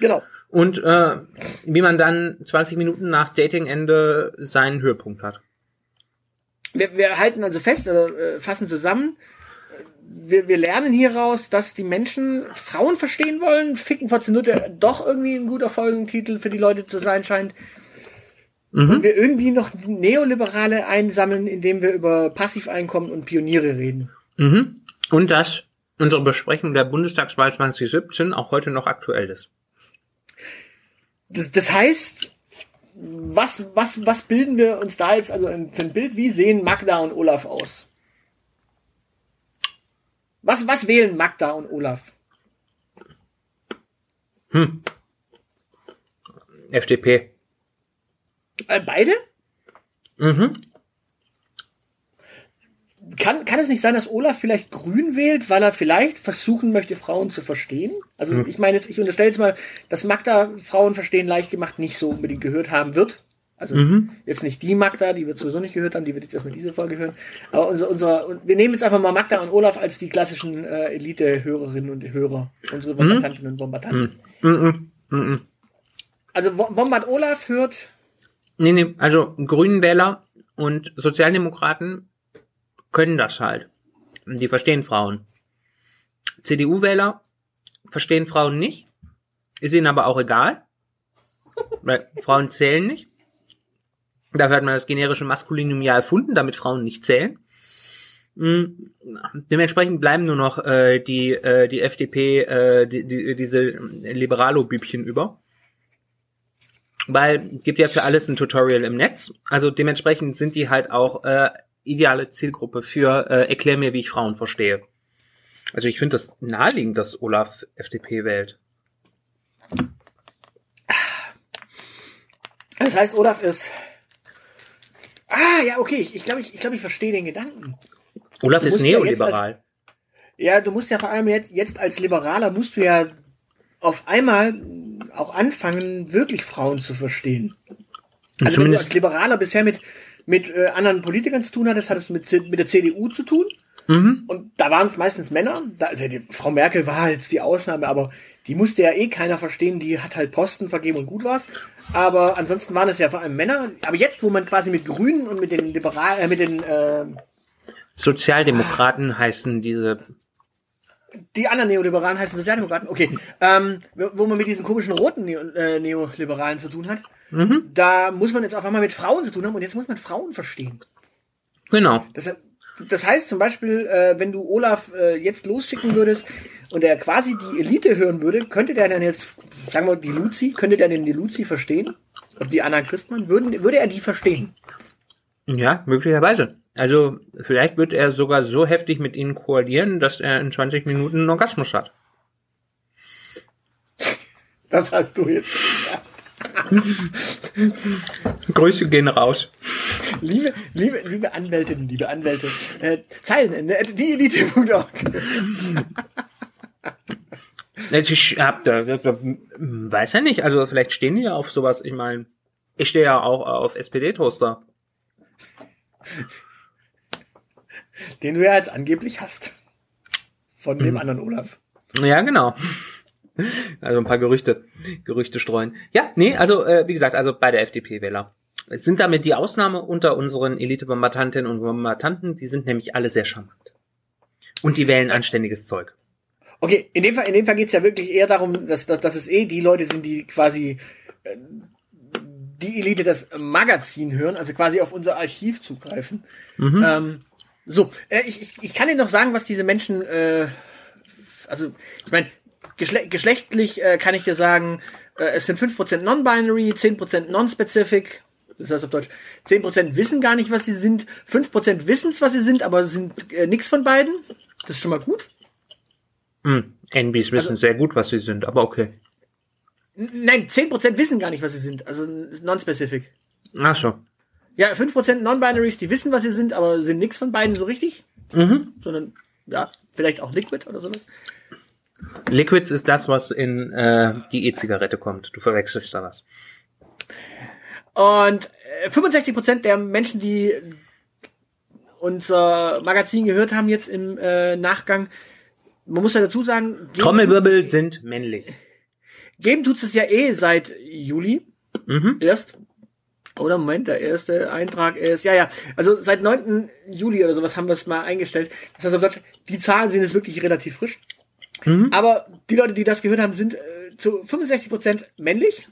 Genau. Und äh, wie man dann 20 Minuten nach Datingende seinen Höhepunkt hat. wir, wir halten also fest, also, äh, fassen zusammen, wir, wir lernen hieraus, dass die Menschen Frauen verstehen wollen. Ficken vor Nutte doch irgendwie ein guter Folgentitel für die Leute zu sein scheint. Mhm. Und wir irgendwie noch Neoliberale einsammeln, indem wir über Passiveinkommen und Pioniere reden. Mhm. Und dass unsere Besprechung der Bundestagswahl 2017 auch heute noch aktuell ist. Das, das heißt, was, was, was bilden wir uns da jetzt also für ein Bild? Wie sehen Magda und Olaf aus? Was, was wählen Magda und Olaf? Hm. FDP. Äh, beide? Mhm. Kann, kann es nicht sein, dass Olaf vielleicht grün wählt, weil er vielleicht versuchen möchte, Frauen zu verstehen? Also hm. ich meine jetzt, ich unterstelle jetzt mal, dass Magda Frauen verstehen leicht gemacht nicht so unbedingt gehört haben wird. Also mhm. jetzt nicht die Magda, die wir sowieso nicht gehört haben, die wird jetzt erstmal diese Folge hören. Aber unser, unser, wir nehmen jetzt einfach mal Magda und Olaf als die klassischen äh, Elite-Hörerinnen und Hörer, unsere mhm. Bombardantinnen und Bombardanten. Mhm. Mhm. mhm. Also Bombard Olaf hört. Nee, nee, also Grünen Wähler und Sozialdemokraten können das halt. Die verstehen Frauen. CDU-Wähler verstehen Frauen nicht, ist ihnen aber auch egal, weil Frauen zählen nicht. Dafür hat man das generische Maskulinum ja erfunden, damit Frauen nicht zählen. Mm, dementsprechend bleiben nur noch äh, die, äh, die FDP, äh, die, die, diese Liberalo-Bübchen über. Weil gibt ja für alles ein Tutorial im Netz. Also dementsprechend sind die halt auch äh, ideale Zielgruppe für äh, erklär mir, wie ich Frauen verstehe. Also ich finde das naheliegend, dass Olaf FDP wählt. Das heißt, Olaf ist Ah, ja, okay. Ich, glaube, ich, ich, glaub, ich verstehe den Gedanken. Olaf ist neoliberal. Ja, als, ja, du musst ja vor allem jetzt, jetzt als Liberaler musst du ja auf einmal auch anfangen, wirklich Frauen zu verstehen. Also Zumindest wenn du als Liberaler bisher mit, mit äh, anderen Politikern zu tun hattest, hattest du mit, mit der CDU zu tun. Mhm. Und da waren es meistens Männer. Da, also die, Frau Merkel war jetzt die Ausnahme, aber die musste ja eh keiner verstehen. Die hat halt Posten vergeben und gut war's. Aber ansonsten waren es ja vor allem Männer. Aber jetzt, wo man quasi mit Grünen und mit den Liberalen, äh, mit den äh, Sozialdemokraten heißen diese. Die anderen Neoliberalen heißen Sozialdemokraten. Okay, ähm, wo man mit diesen komischen roten Neo, äh, Neoliberalen zu tun hat, mhm. da muss man jetzt auf einmal mit Frauen zu tun haben und jetzt muss man Frauen verstehen. Genau. Das, das heißt zum Beispiel, äh, wenn du Olaf äh, jetzt losschicken würdest und er quasi die Elite hören würde, könnte der dann jetzt, sagen wir die Luzi, könnte der denn die Luzi verstehen? Und die Anna Christmann, würden, würde er die verstehen? Ja, möglicherweise. Also vielleicht wird er sogar so heftig mit ihnen koalieren, dass er in 20 Minuten einen Orgasmus hat. Das hast du jetzt. Grüße gehen raus. Liebe, liebe, liebe Anwältinnen, liebe Anwälte, äh, Zeilen, äh, die Elite.org. Ich hab da, weiß ja nicht, also vielleicht stehen die ja auf sowas. Ich meine, ich stehe ja auch auf SPD-Toaster. Den du ja jetzt angeblich hast. Von dem mhm. anderen Olaf. Ja, genau. Also ein paar Gerüchte, Gerüchte streuen. Ja, nee, also äh, wie gesagt, also bei der FDP-Wähler. Sind damit die Ausnahme unter unseren Elite-Bombardantinnen und Bombardanten, die sind nämlich alle sehr charmant. Und die wählen anständiges Zeug. Okay, in dem Fall, in dem Fall geht's ja wirklich eher darum, dass, dass, dass es eh die Leute sind, die quasi äh, die Elite das Magazin hören, also quasi auf unser Archiv zugreifen. Mhm. Ähm, so, äh, ich, ich, ich kann Ihnen noch sagen, was diese Menschen, äh, also ich meine, geschle geschlechtlich äh, kann ich dir sagen, äh, es sind 5% Non-Binary, 10% Non-Specific, das heißt auf Deutsch, 10% wissen gar nicht, was sie sind, 5% wissen was sie sind, aber sind äh, nix von beiden. Das ist schon mal gut. Hm, NBs wissen also, sehr gut, was sie sind, aber okay. Nein, 10% wissen gar nicht, was sie sind, also non-specific. Ach so. Ja, 5% Non-Binaries, die wissen, was sie sind, aber sind nix von beiden so richtig. Mhm. Sondern, ja, vielleicht auch Liquid oder sowas. Liquids ist das, was in äh, die E-Zigarette kommt. Du verwechselst da was. Und äh, 65% der Menschen, die unser Magazin gehört haben jetzt im äh, Nachgang, man muss ja dazu sagen, Trommelwirbel sind männlich. Geben tut's es ja eh seit Juli. Mhm. Erst. Oder Moment, der erste Eintrag ist, ja, ja, also seit 9. Juli oder sowas haben wir es mal eingestellt. Das heißt auf Deutsch, die Zahlen sind jetzt wirklich relativ frisch. Mhm. Aber die Leute, die das gehört haben, sind äh, zu 65 Prozent männlich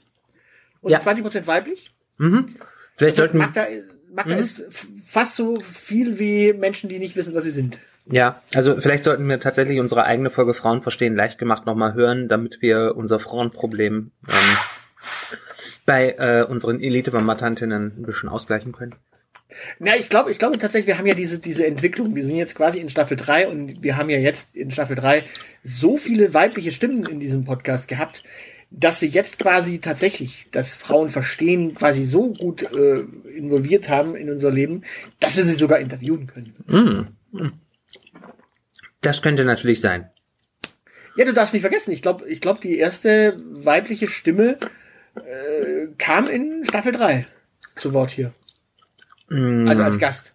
und Ja. 20 Prozent weiblich. Mhm. Vielleicht sollten Magda, Magda ist f- fast so viel wie Menschen, die nicht wissen, was sie sind. Ja, also vielleicht sollten wir tatsächlich unsere eigene Folge Frauen verstehen leicht gemacht nochmal hören, damit wir unser Frauenproblem ähm, bei äh, unseren Elite-Bombardantinnen ein bisschen ausgleichen können. Na, ich glaube, ich glaube tatsächlich, wir haben ja diese, diese Entwicklung. Wir sind jetzt quasi in Staffel 3 und wir haben ja jetzt in Staffel 3 so viele weibliche Stimmen in diesem Podcast gehabt, dass wir jetzt quasi tatsächlich das Frauen verstehen quasi so gut äh, involviert haben in unser Leben, dass wir sie sogar interviewen können. Das könnte natürlich sein. Ja, du darfst nicht vergessen, ich glaube, ich glaube, die erste weibliche Stimme äh, kam in Staffel 3 zu Wort hier. Mm, Also als Gast.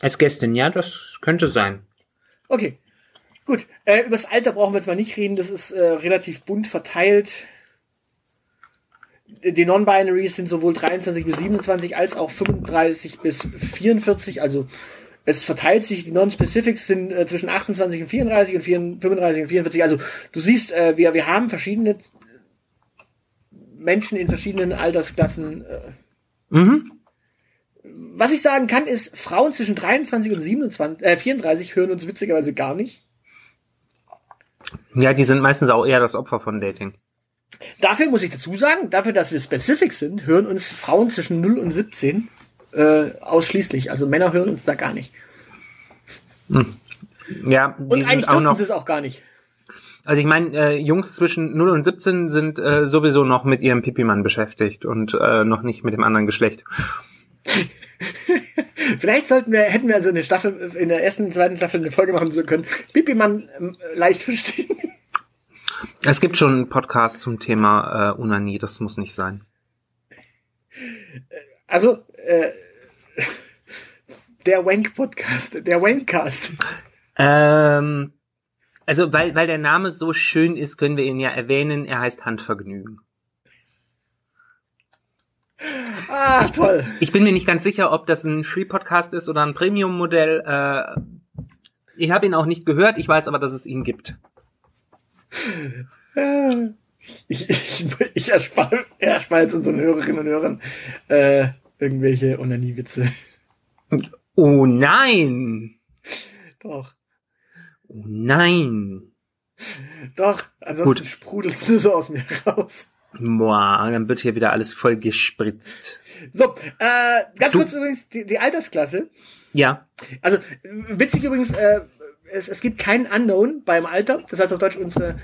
als Gästin, ja, das könnte sein. Okay. Gut. Äh, übers Alter brauchen wir jetzt mal nicht reden. Das ist äh, relativ bunt verteilt. Die Non-Binaries sind sowohl 23 bis 27 als auch 35 bis 44. Also es verteilt sich. Die Non-Specifics sind äh, zwischen 28 und 34 und 4, 35 und 44. Also du siehst, äh, wir, wir haben verschiedene Menschen in verschiedenen Altersklassen. Äh, Mhm. was ich sagen kann, ist, Frauen zwischen 23 und 27, äh, 34 hören uns witzigerweise gar nicht. Ja, die sind meistens auch eher das Opfer von Dating. Dafür muss ich dazu sagen, dafür, dass wir spezific sind, hören uns Frauen zwischen 0 und 17 äh, ausschließlich. Also Männer hören uns da gar nicht. Ja, die Und sind eigentlich auch dürfen noch. sie es auch gar nicht. Also ich meine, äh, Jungs zwischen 0 und 17 sind äh, sowieso noch mit ihrem Pipi-Mann beschäftigt und äh, noch nicht mit dem anderen Geschlecht. Vielleicht sollten wir, hätten wir also eine Staffel, in der ersten und zweiten Staffel eine Folge machen können. Pipi man ähm, leicht verstehen. Es gibt schon einen Podcast zum Thema äh, Unanie, das muss nicht sein. Also, äh, der Wank-Podcast, der Wankcast. Ähm, also weil, weil der Name so schön ist, können wir ihn ja erwähnen. Er heißt Handvergnügen. Ah, toll. Ich bin mir nicht ganz sicher, ob das ein Free-Podcast ist oder ein Premium-Modell. Äh, ich habe ihn auch nicht gehört, ich weiß aber, dass es ihn gibt. Ich, ich, ich erspare, erspare jetzt unseren Hörerinnen und Hörern äh, irgendwelche Onanie-Witze. Oh nein! Doch. Oh nein! Doch, ansonsten Gut. sprudelt es nur so aus mir raus. Boah, dann wird hier wieder alles voll gespritzt. So, äh, ganz Du- kurz übrigens die, die Altersklasse. Ja. Also, witzig übrigens, äh, es, es gibt keinen Unknown beim Alter. Das heißt auf Deutsch, unsere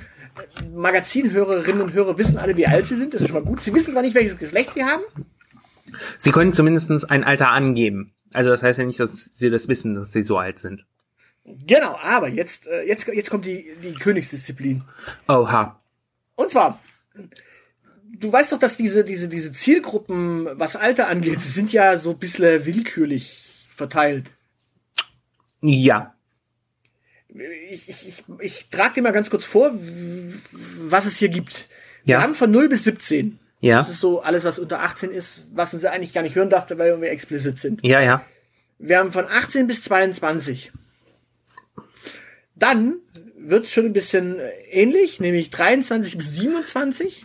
Magazinhörerinnen und Hörer wissen alle, wie alt sie sind. Das ist schon mal gut. Sie wissen zwar nicht, welches Geschlecht sie haben. Sie können zumindest ein Alter angeben. Also das heißt ja nicht, dass sie das wissen, dass sie so alt sind. Genau, aber jetzt, äh, jetzt, jetzt kommt die, die Königsdisziplin. Oha. Und zwar, du weißt doch, dass diese, diese, diese Zielgruppen, was Alter angeht, sind ja so ein bisschen willkürlich verteilt. Ja. Ich, ich, ich, ich trage dir mal ganz kurz vor, was es hier gibt. Ja. Wir haben von 0 bis 17. Ja. Das ist so alles, was unter 18 ist, was sie eigentlich gar nicht hören darf, weil wir explicit sind. Ja, ja. Wir haben von 18 bis 22. Dann wird's schon ein bisschen äh, ähnlich, nämlich 23 bis 27.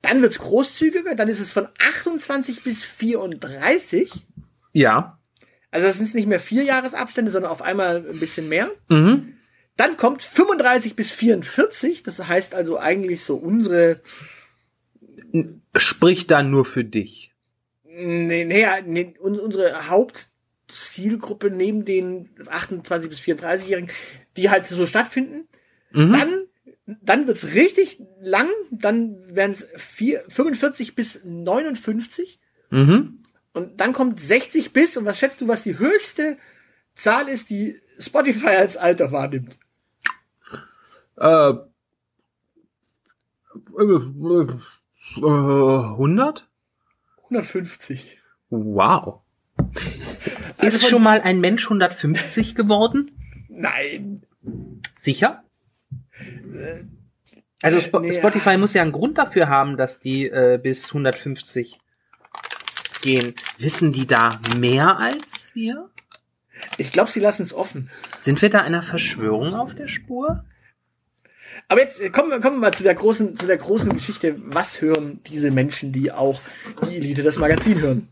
Dann wird's großzügiger, dann ist es von 28 bis 34. Ja. Also das sind nicht mehr vier Jahresabstände, sondern auf einmal ein bisschen mehr. Mhm. Dann kommt 35 bis 44, das heißt also eigentlich so unsere, Sprich da nur für dich. nee, nee, nee, un- unsere Hauptzielgruppe neben den 28 bis 34-Jährigen, die halt so stattfinden. Mhm. Dann, dann wird's richtig lang, dann werden's vier 45 bis 59 Mhm. und dann kommt 60 bis, und was schätzt du, was die höchste Zahl ist, die Spotify als Alter wahrnimmt? Äh, äh, äh, 100? 150. Wow. Also Ist schon mal ein Mensch 150 geworden? Nein. Sicher? Also Spo Nee, Spotify ja. muss ja einen Grund dafür haben, dass die äh, bis 150 gehen. Wissen die da mehr als wir? Ich glaube, sie lassen es offen. Sind wir da einer Verschwörung auf der Spur? Aber jetzt äh, kommen wir, kommen wir mal zu der großen, zu der großen Geschichte. Was hören diese Menschen, die auch die Elite das Magazin hören?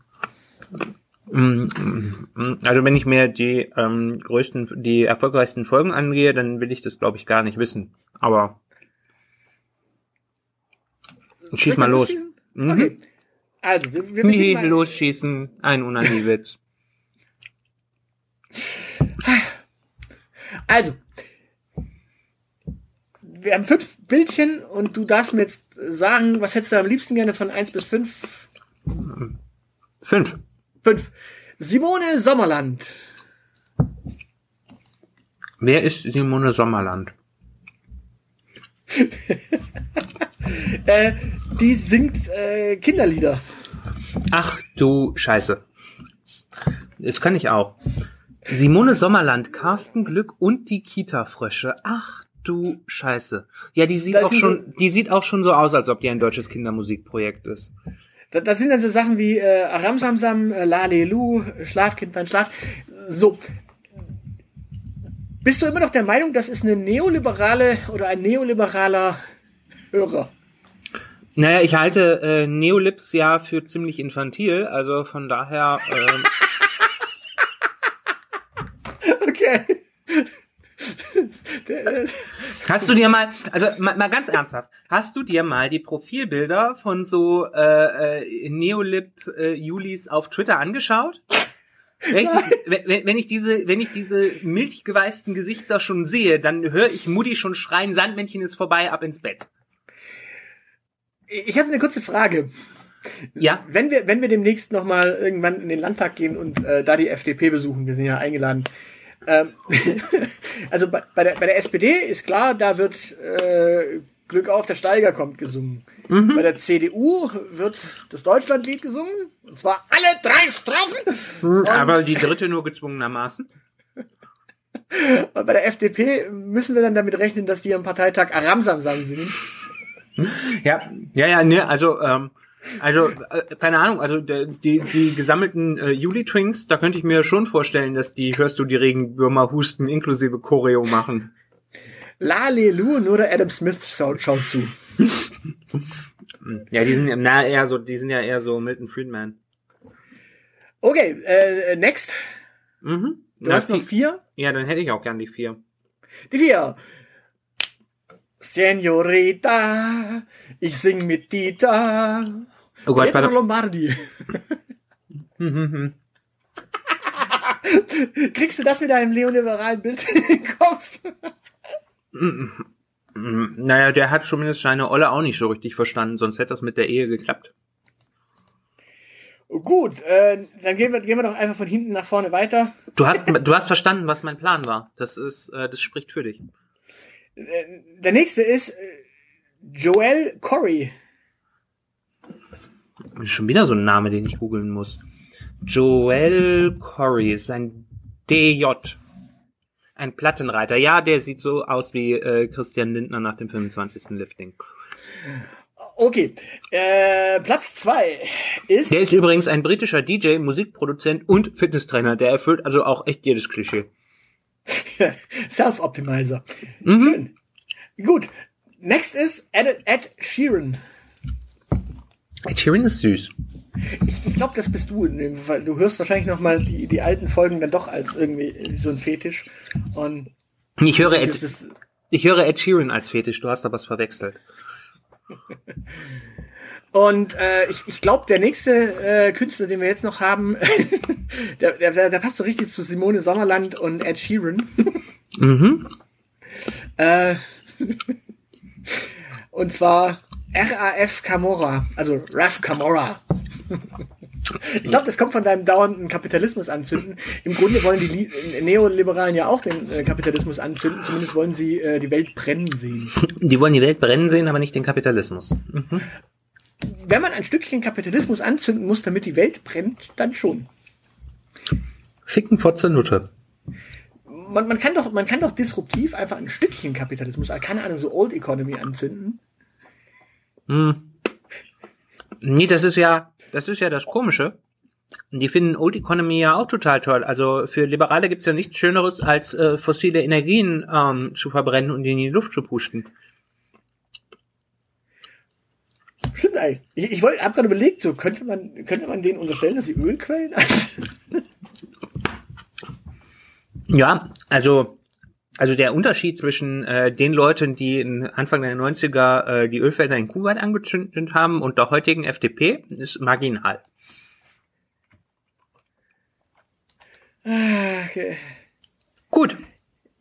Mm, mm, mm. Also wenn ich mir die ähm, größten, die erfolgreichsten Folgen angehe, dann will ich das glaube ich gar nicht wissen. Aber schieß mal los. Mhm. Okay. Also, wir, wir Nee, mal- losschießen, ein Unani-Witz. Also, wir haben fünf Bildchen und du darfst mir jetzt sagen, was hättest du am liebsten gerne von eins bis fünf? Fünf. Fünf. Simone Sommerland. Wer ist Simone Sommerland? Äh, die singt äh, Kinderlieder. Ach du Scheiße. Das kann ich auch. Simone Sommerland, Carsten Glück und die Kita-Frösche. Ach du Scheiße. Ja, die sieht Das auch schon, die sieht auch schon so aus, als ob die ein deutsches Kindermusikprojekt ist. Da, das sind dann so Sachen wie äh, Aramsamsam, äh, Lalelu, Schlafkindlein, Schlaf. So. Bist du immer noch der Meinung, das ist eine neoliberale oder ein neoliberaler Hörer? Naja, ich halte äh, Neolips ja für ziemlich infantil, also von daher. Ähm, Okay. Hast du dir mal, also mal, mal ganz ernsthaft, hast du dir mal die Profilbilder von so äh, äh, Neolip äh, Julis auf Twitter angeschaut? Wenn ich, wenn, wenn ich diese, wenn ich diese milchgeweißten Gesichter schon sehe, dann höre ich Mutti schon schreien, Sandmännchen ist vorbei, ab ins Bett. ich habe eine kurze Frage. Ja, Wenn wir, wenn wir demnächst noch mal irgendwann in den Landtag gehen und äh, da die FDP besuchen, wir sind ja eingeladen. Ähm, also bei, bei, der, bei der SPD ist klar, da wird äh, Glück auf, der Steiger kommt gesungen. Bei der CDU wird das Deutschlandlied gesungen. Und zwar alle drei Strophen. Und aber die dritte nur gezwungenermaßen. bei der FDP müssen wir dann damit rechnen, dass die am Parteitag Aramsamsam singen. Ja, ja, ja, ne, also, ähm, also, äh, keine Ahnung, also der- die, die gesammelten äh, Juli-Twinks, da könnte ich mir schon vorstellen, dass die Hörst du die Regenwürmer husten inklusive Choreo machen. Lalelu, nur der Adam Smith schaut, schaut zu. Ja, die sind ja na, eher so, die sind ja eher so Milton Friedman. Okay, äh, next. Mhm. Du Na, hast noch die- vier. Ja, dann hätte ich auch gern die vier. Die vier. Senorita, ich sing mit Dieter. Oh Gott, Pietro. Lombardi. Kriegst du das mit deinem neoliberalen Bild in den Kopf? Naja, der hat zumindest seine Olle auch nicht so richtig verstanden, sonst hätte das mit der Ehe geklappt. Gut, äh, dann gehen wir, gehen wir doch einfach von hinten nach vorne weiter. Du hast, du hast verstanden, was mein Plan war. Das ist, äh, das spricht für dich. Äh, Der nächste ist äh, Joel Corey. Schon wieder so ein Name, den ich googeln muss. Joel Corey ist ein DJ. Ein Plattenreiter. Ja, der sieht so aus wie äh, Christian Lindner nach dem 25. Lifting. Okay, äh, Platz zwei ist, Der ist übrigens ein britischer DJ, Musikproduzent und Fitnesstrainer. Der erfüllt also auch echt jedes Klischee. Self-Optimizer. Mhm. Schön. Gut, next ist Ed, Ed Sheeran. Ed Sheeran ist süß. Ich glaube, das bist du. in dem Fall. Du hörst wahrscheinlich noch mal die, die alten Folgen dann doch als irgendwie so ein Fetisch. Und Ich höre, Ed, ich höre Ed Sheeran als Fetisch. Du hast da was verwechselt. und äh, ich, ich glaube, der nächste äh, Künstler, den wir jetzt noch haben, der, der, der der passt so richtig zu Simone Sommerland und Ed Sheeran. Mhm. äh, und zwar RAF Camorra, also RAF Camorra. Ich glaube, das kommt von deinem dauernden Kapitalismus anzünden. Im Grunde wollen die Li Neoliberalen ja auch den äh, Kapitalismus anzünden. Zumindest wollen sie äh, die Welt brennen sehen. Die wollen die Welt brennen sehen, aber nicht den Kapitalismus. Wenn man ein Stückchen Kapitalismus anzünden muss, damit die Welt brennt, dann schon. Ficken Fotze Nutte. man, man kann doch, man kann doch disruptiv einfach ein Stückchen Kapitalismus, äh, keine Ahnung, so Old Economy anzünden. Hm. Nee, das ist ja, das ist ja das Komische. Die finden Old Economy ja auch total toll. Also für Liberale gibt's ja nichts Schöneres, als äh, fossile Energien ähm, zu verbrennen und in die Luft zu pusten. Stimmt eigentlich. Ich, ich wollte, hab gerade überlegt, so könnte man, könnte man denen unterstellen, dass sie Ölquellen Ja, also also der Unterschied zwischen äh, den Leuten, die in Anfang der 90er äh, die Ölfelder in Kuwait angezündet haben und der heutigen FDP ist marginal. Okay. Gut,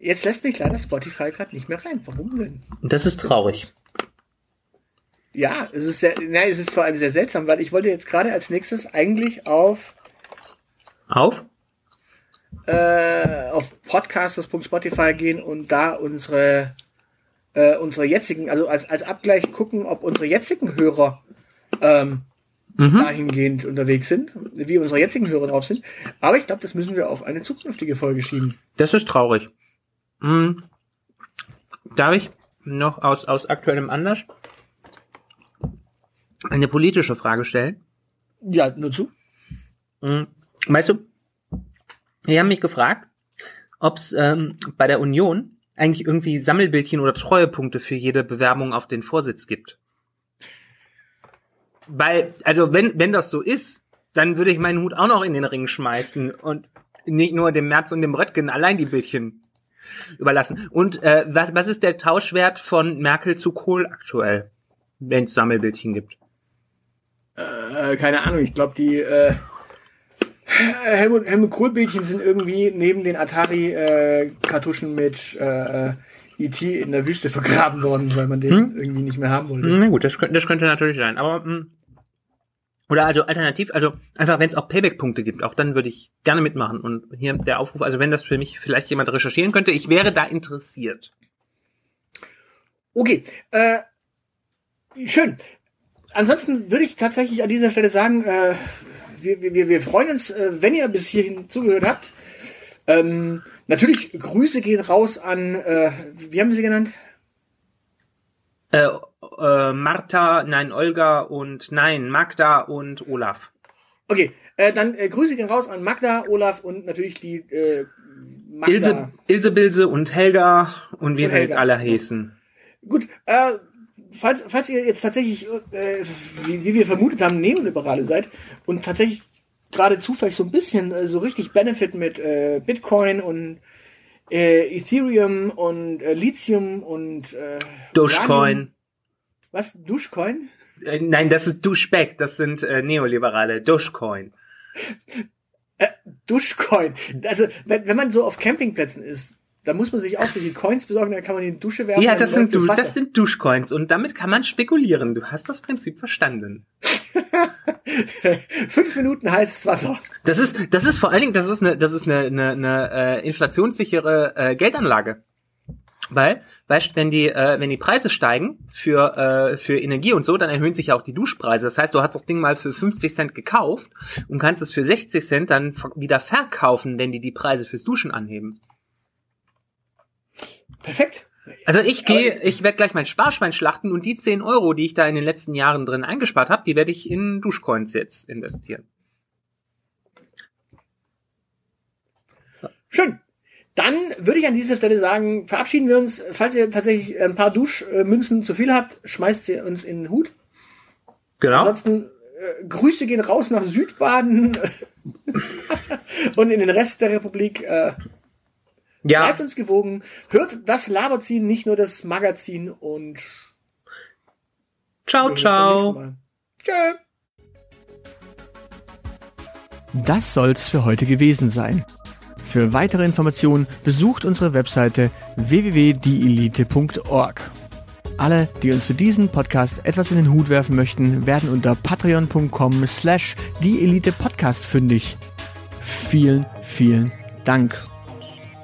Jetzt lässt mich leider Spotify gerade nicht mehr rein. Warum denn? das ist traurig. Ja, es ist sehr, nein, es ist vor allem sehr seltsam, weil ich wollte jetzt gerade als nächstes eigentlich auf Auf? Äh, auf podcasters.spotify gehen und da unsere äh, unsere jetzigen, also als als Abgleich gucken, ob unsere jetzigen Hörer ähm, Mhm. dahingehend unterwegs sind, wie unsere jetzigen Hörer drauf sind. Aber ich glaube, das müssen wir auf eine zukünftige Folge schieben. Das ist traurig. Hm. Darf ich noch aus, aus aktuellem Anlass eine politische Frage stellen? Ja, nur zu. Hm. Weißt du, die haben mich gefragt, ob es ähm, bei der Union eigentlich irgendwie Sammelbildchen oder Treuepunkte für jede Bewerbung auf den Vorsitz gibt. Weil, also wenn, wenn das so ist, dann würde ich meinen Hut auch noch in den Ring schmeißen und nicht nur dem Merz und dem Röttgen allein die Bildchen überlassen. Und äh, was, was ist der Tauschwert von Merkel zu Kohl aktuell, wenn es Sammelbildchen gibt? Äh, keine Ahnung, ich glaube, die äh, Helmut, Helmut Kohl-Bildchen sind irgendwie neben den Atari-Kartuschen mit äh, E.T. in der Wüste vergraben worden, weil man den Hm? irgendwie nicht mehr haben wollte. Na gut, das, könnte- das könnte natürlich sein. Aber mh, oder also alternativ, also einfach wenn es auch Payback-Punkte gibt, auch dann würde ich gerne mitmachen. Und hier der Aufruf, also wenn das für mich vielleicht jemand recherchieren könnte, ich wäre da interessiert. Okay, äh, schön. Ansonsten würde ich tatsächlich an dieser Stelle sagen, äh, wir, wir, wir freuen uns, äh, wenn ihr bis hierhin zugehört habt. Ähm, natürlich, Grüße gehen raus an, äh, wie haben wir sie genannt? Äh, äh, Martha, nein, Olga und nein, Magda und Olaf. Okay, äh, dann äh, Grüße gehen raus an Magda, Olaf und natürlich die äh, Magda. Ilse, Ilse Bilse und Helga und wie Und sie Helga. alle hießen. Gut, äh, falls, falls ihr jetzt tatsächlich, äh, wie, wie wir vermutet haben, Neoliberale seid und tatsächlich gerade zufällig so ein bisschen äh, so richtig Benefit mit äh, Bitcoin und äh, Ethereum und äh, Lithium und äh, Uranium- Dogecoin. Was? Duschcoin? Äh, nein, das ist Duschbeck, das sind äh, Neoliberale. Dogecoin. Duschcoin. Also, wenn, wenn man so auf Campingplätzen ist, da muss man sich auch so die Coins besorgen, dann kann man in die Dusche werfen. Ja, das sind, du, das sind Duschcoins und damit kann man spekulieren. Du hast das Prinzip verstanden. Fünf Minuten heißes Wasser. Das ist, das ist vor allen Dingen, das ist eine, das ist eine, eine, eine äh, inflationssichere äh, Geldanlage. Weil, weißt, wenn die, äh, wenn die Preise steigen für, äh, für Energie und so, dann erhöhen sich ja auch die Duschpreise. Das heißt, du hast das Ding mal für 50 Cent gekauft und kannst es für 60 Cent dann wieder verkaufen, wenn die die Preise fürs Duschen anheben. Perfekt. Also ich gehe, ich werde gleich mein Sparschwein schlachten und die 10 Euro, die ich da in den letzten Jahren drin eingespart habe, die werde ich in Duschcoins jetzt investieren. Schön. Dann würde ich an dieser Stelle sagen, verabschieden wir uns. Falls ihr tatsächlich ein paar Duschmünzen zu viel habt, schmeißt sie uns in den Hut. Genau. Ansonsten äh, Grüße gehen raus nach Südbaden und in den Rest der Republik. Äh, Ja. Bleibt uns gewogen. Hört das Laberziehen, nicht nur das Magazin und Ciao, ciao. Tschö. Das soll's für heute gewesen sein. Für weitere Informationen besucht unsere Webseite www.dielite.org. Alle, die uns für diesen Podcast etwas in den Hut werfen möchten, werden unter patreon.com slash dieelitepodcast fündig. Vielen, vielen Dank.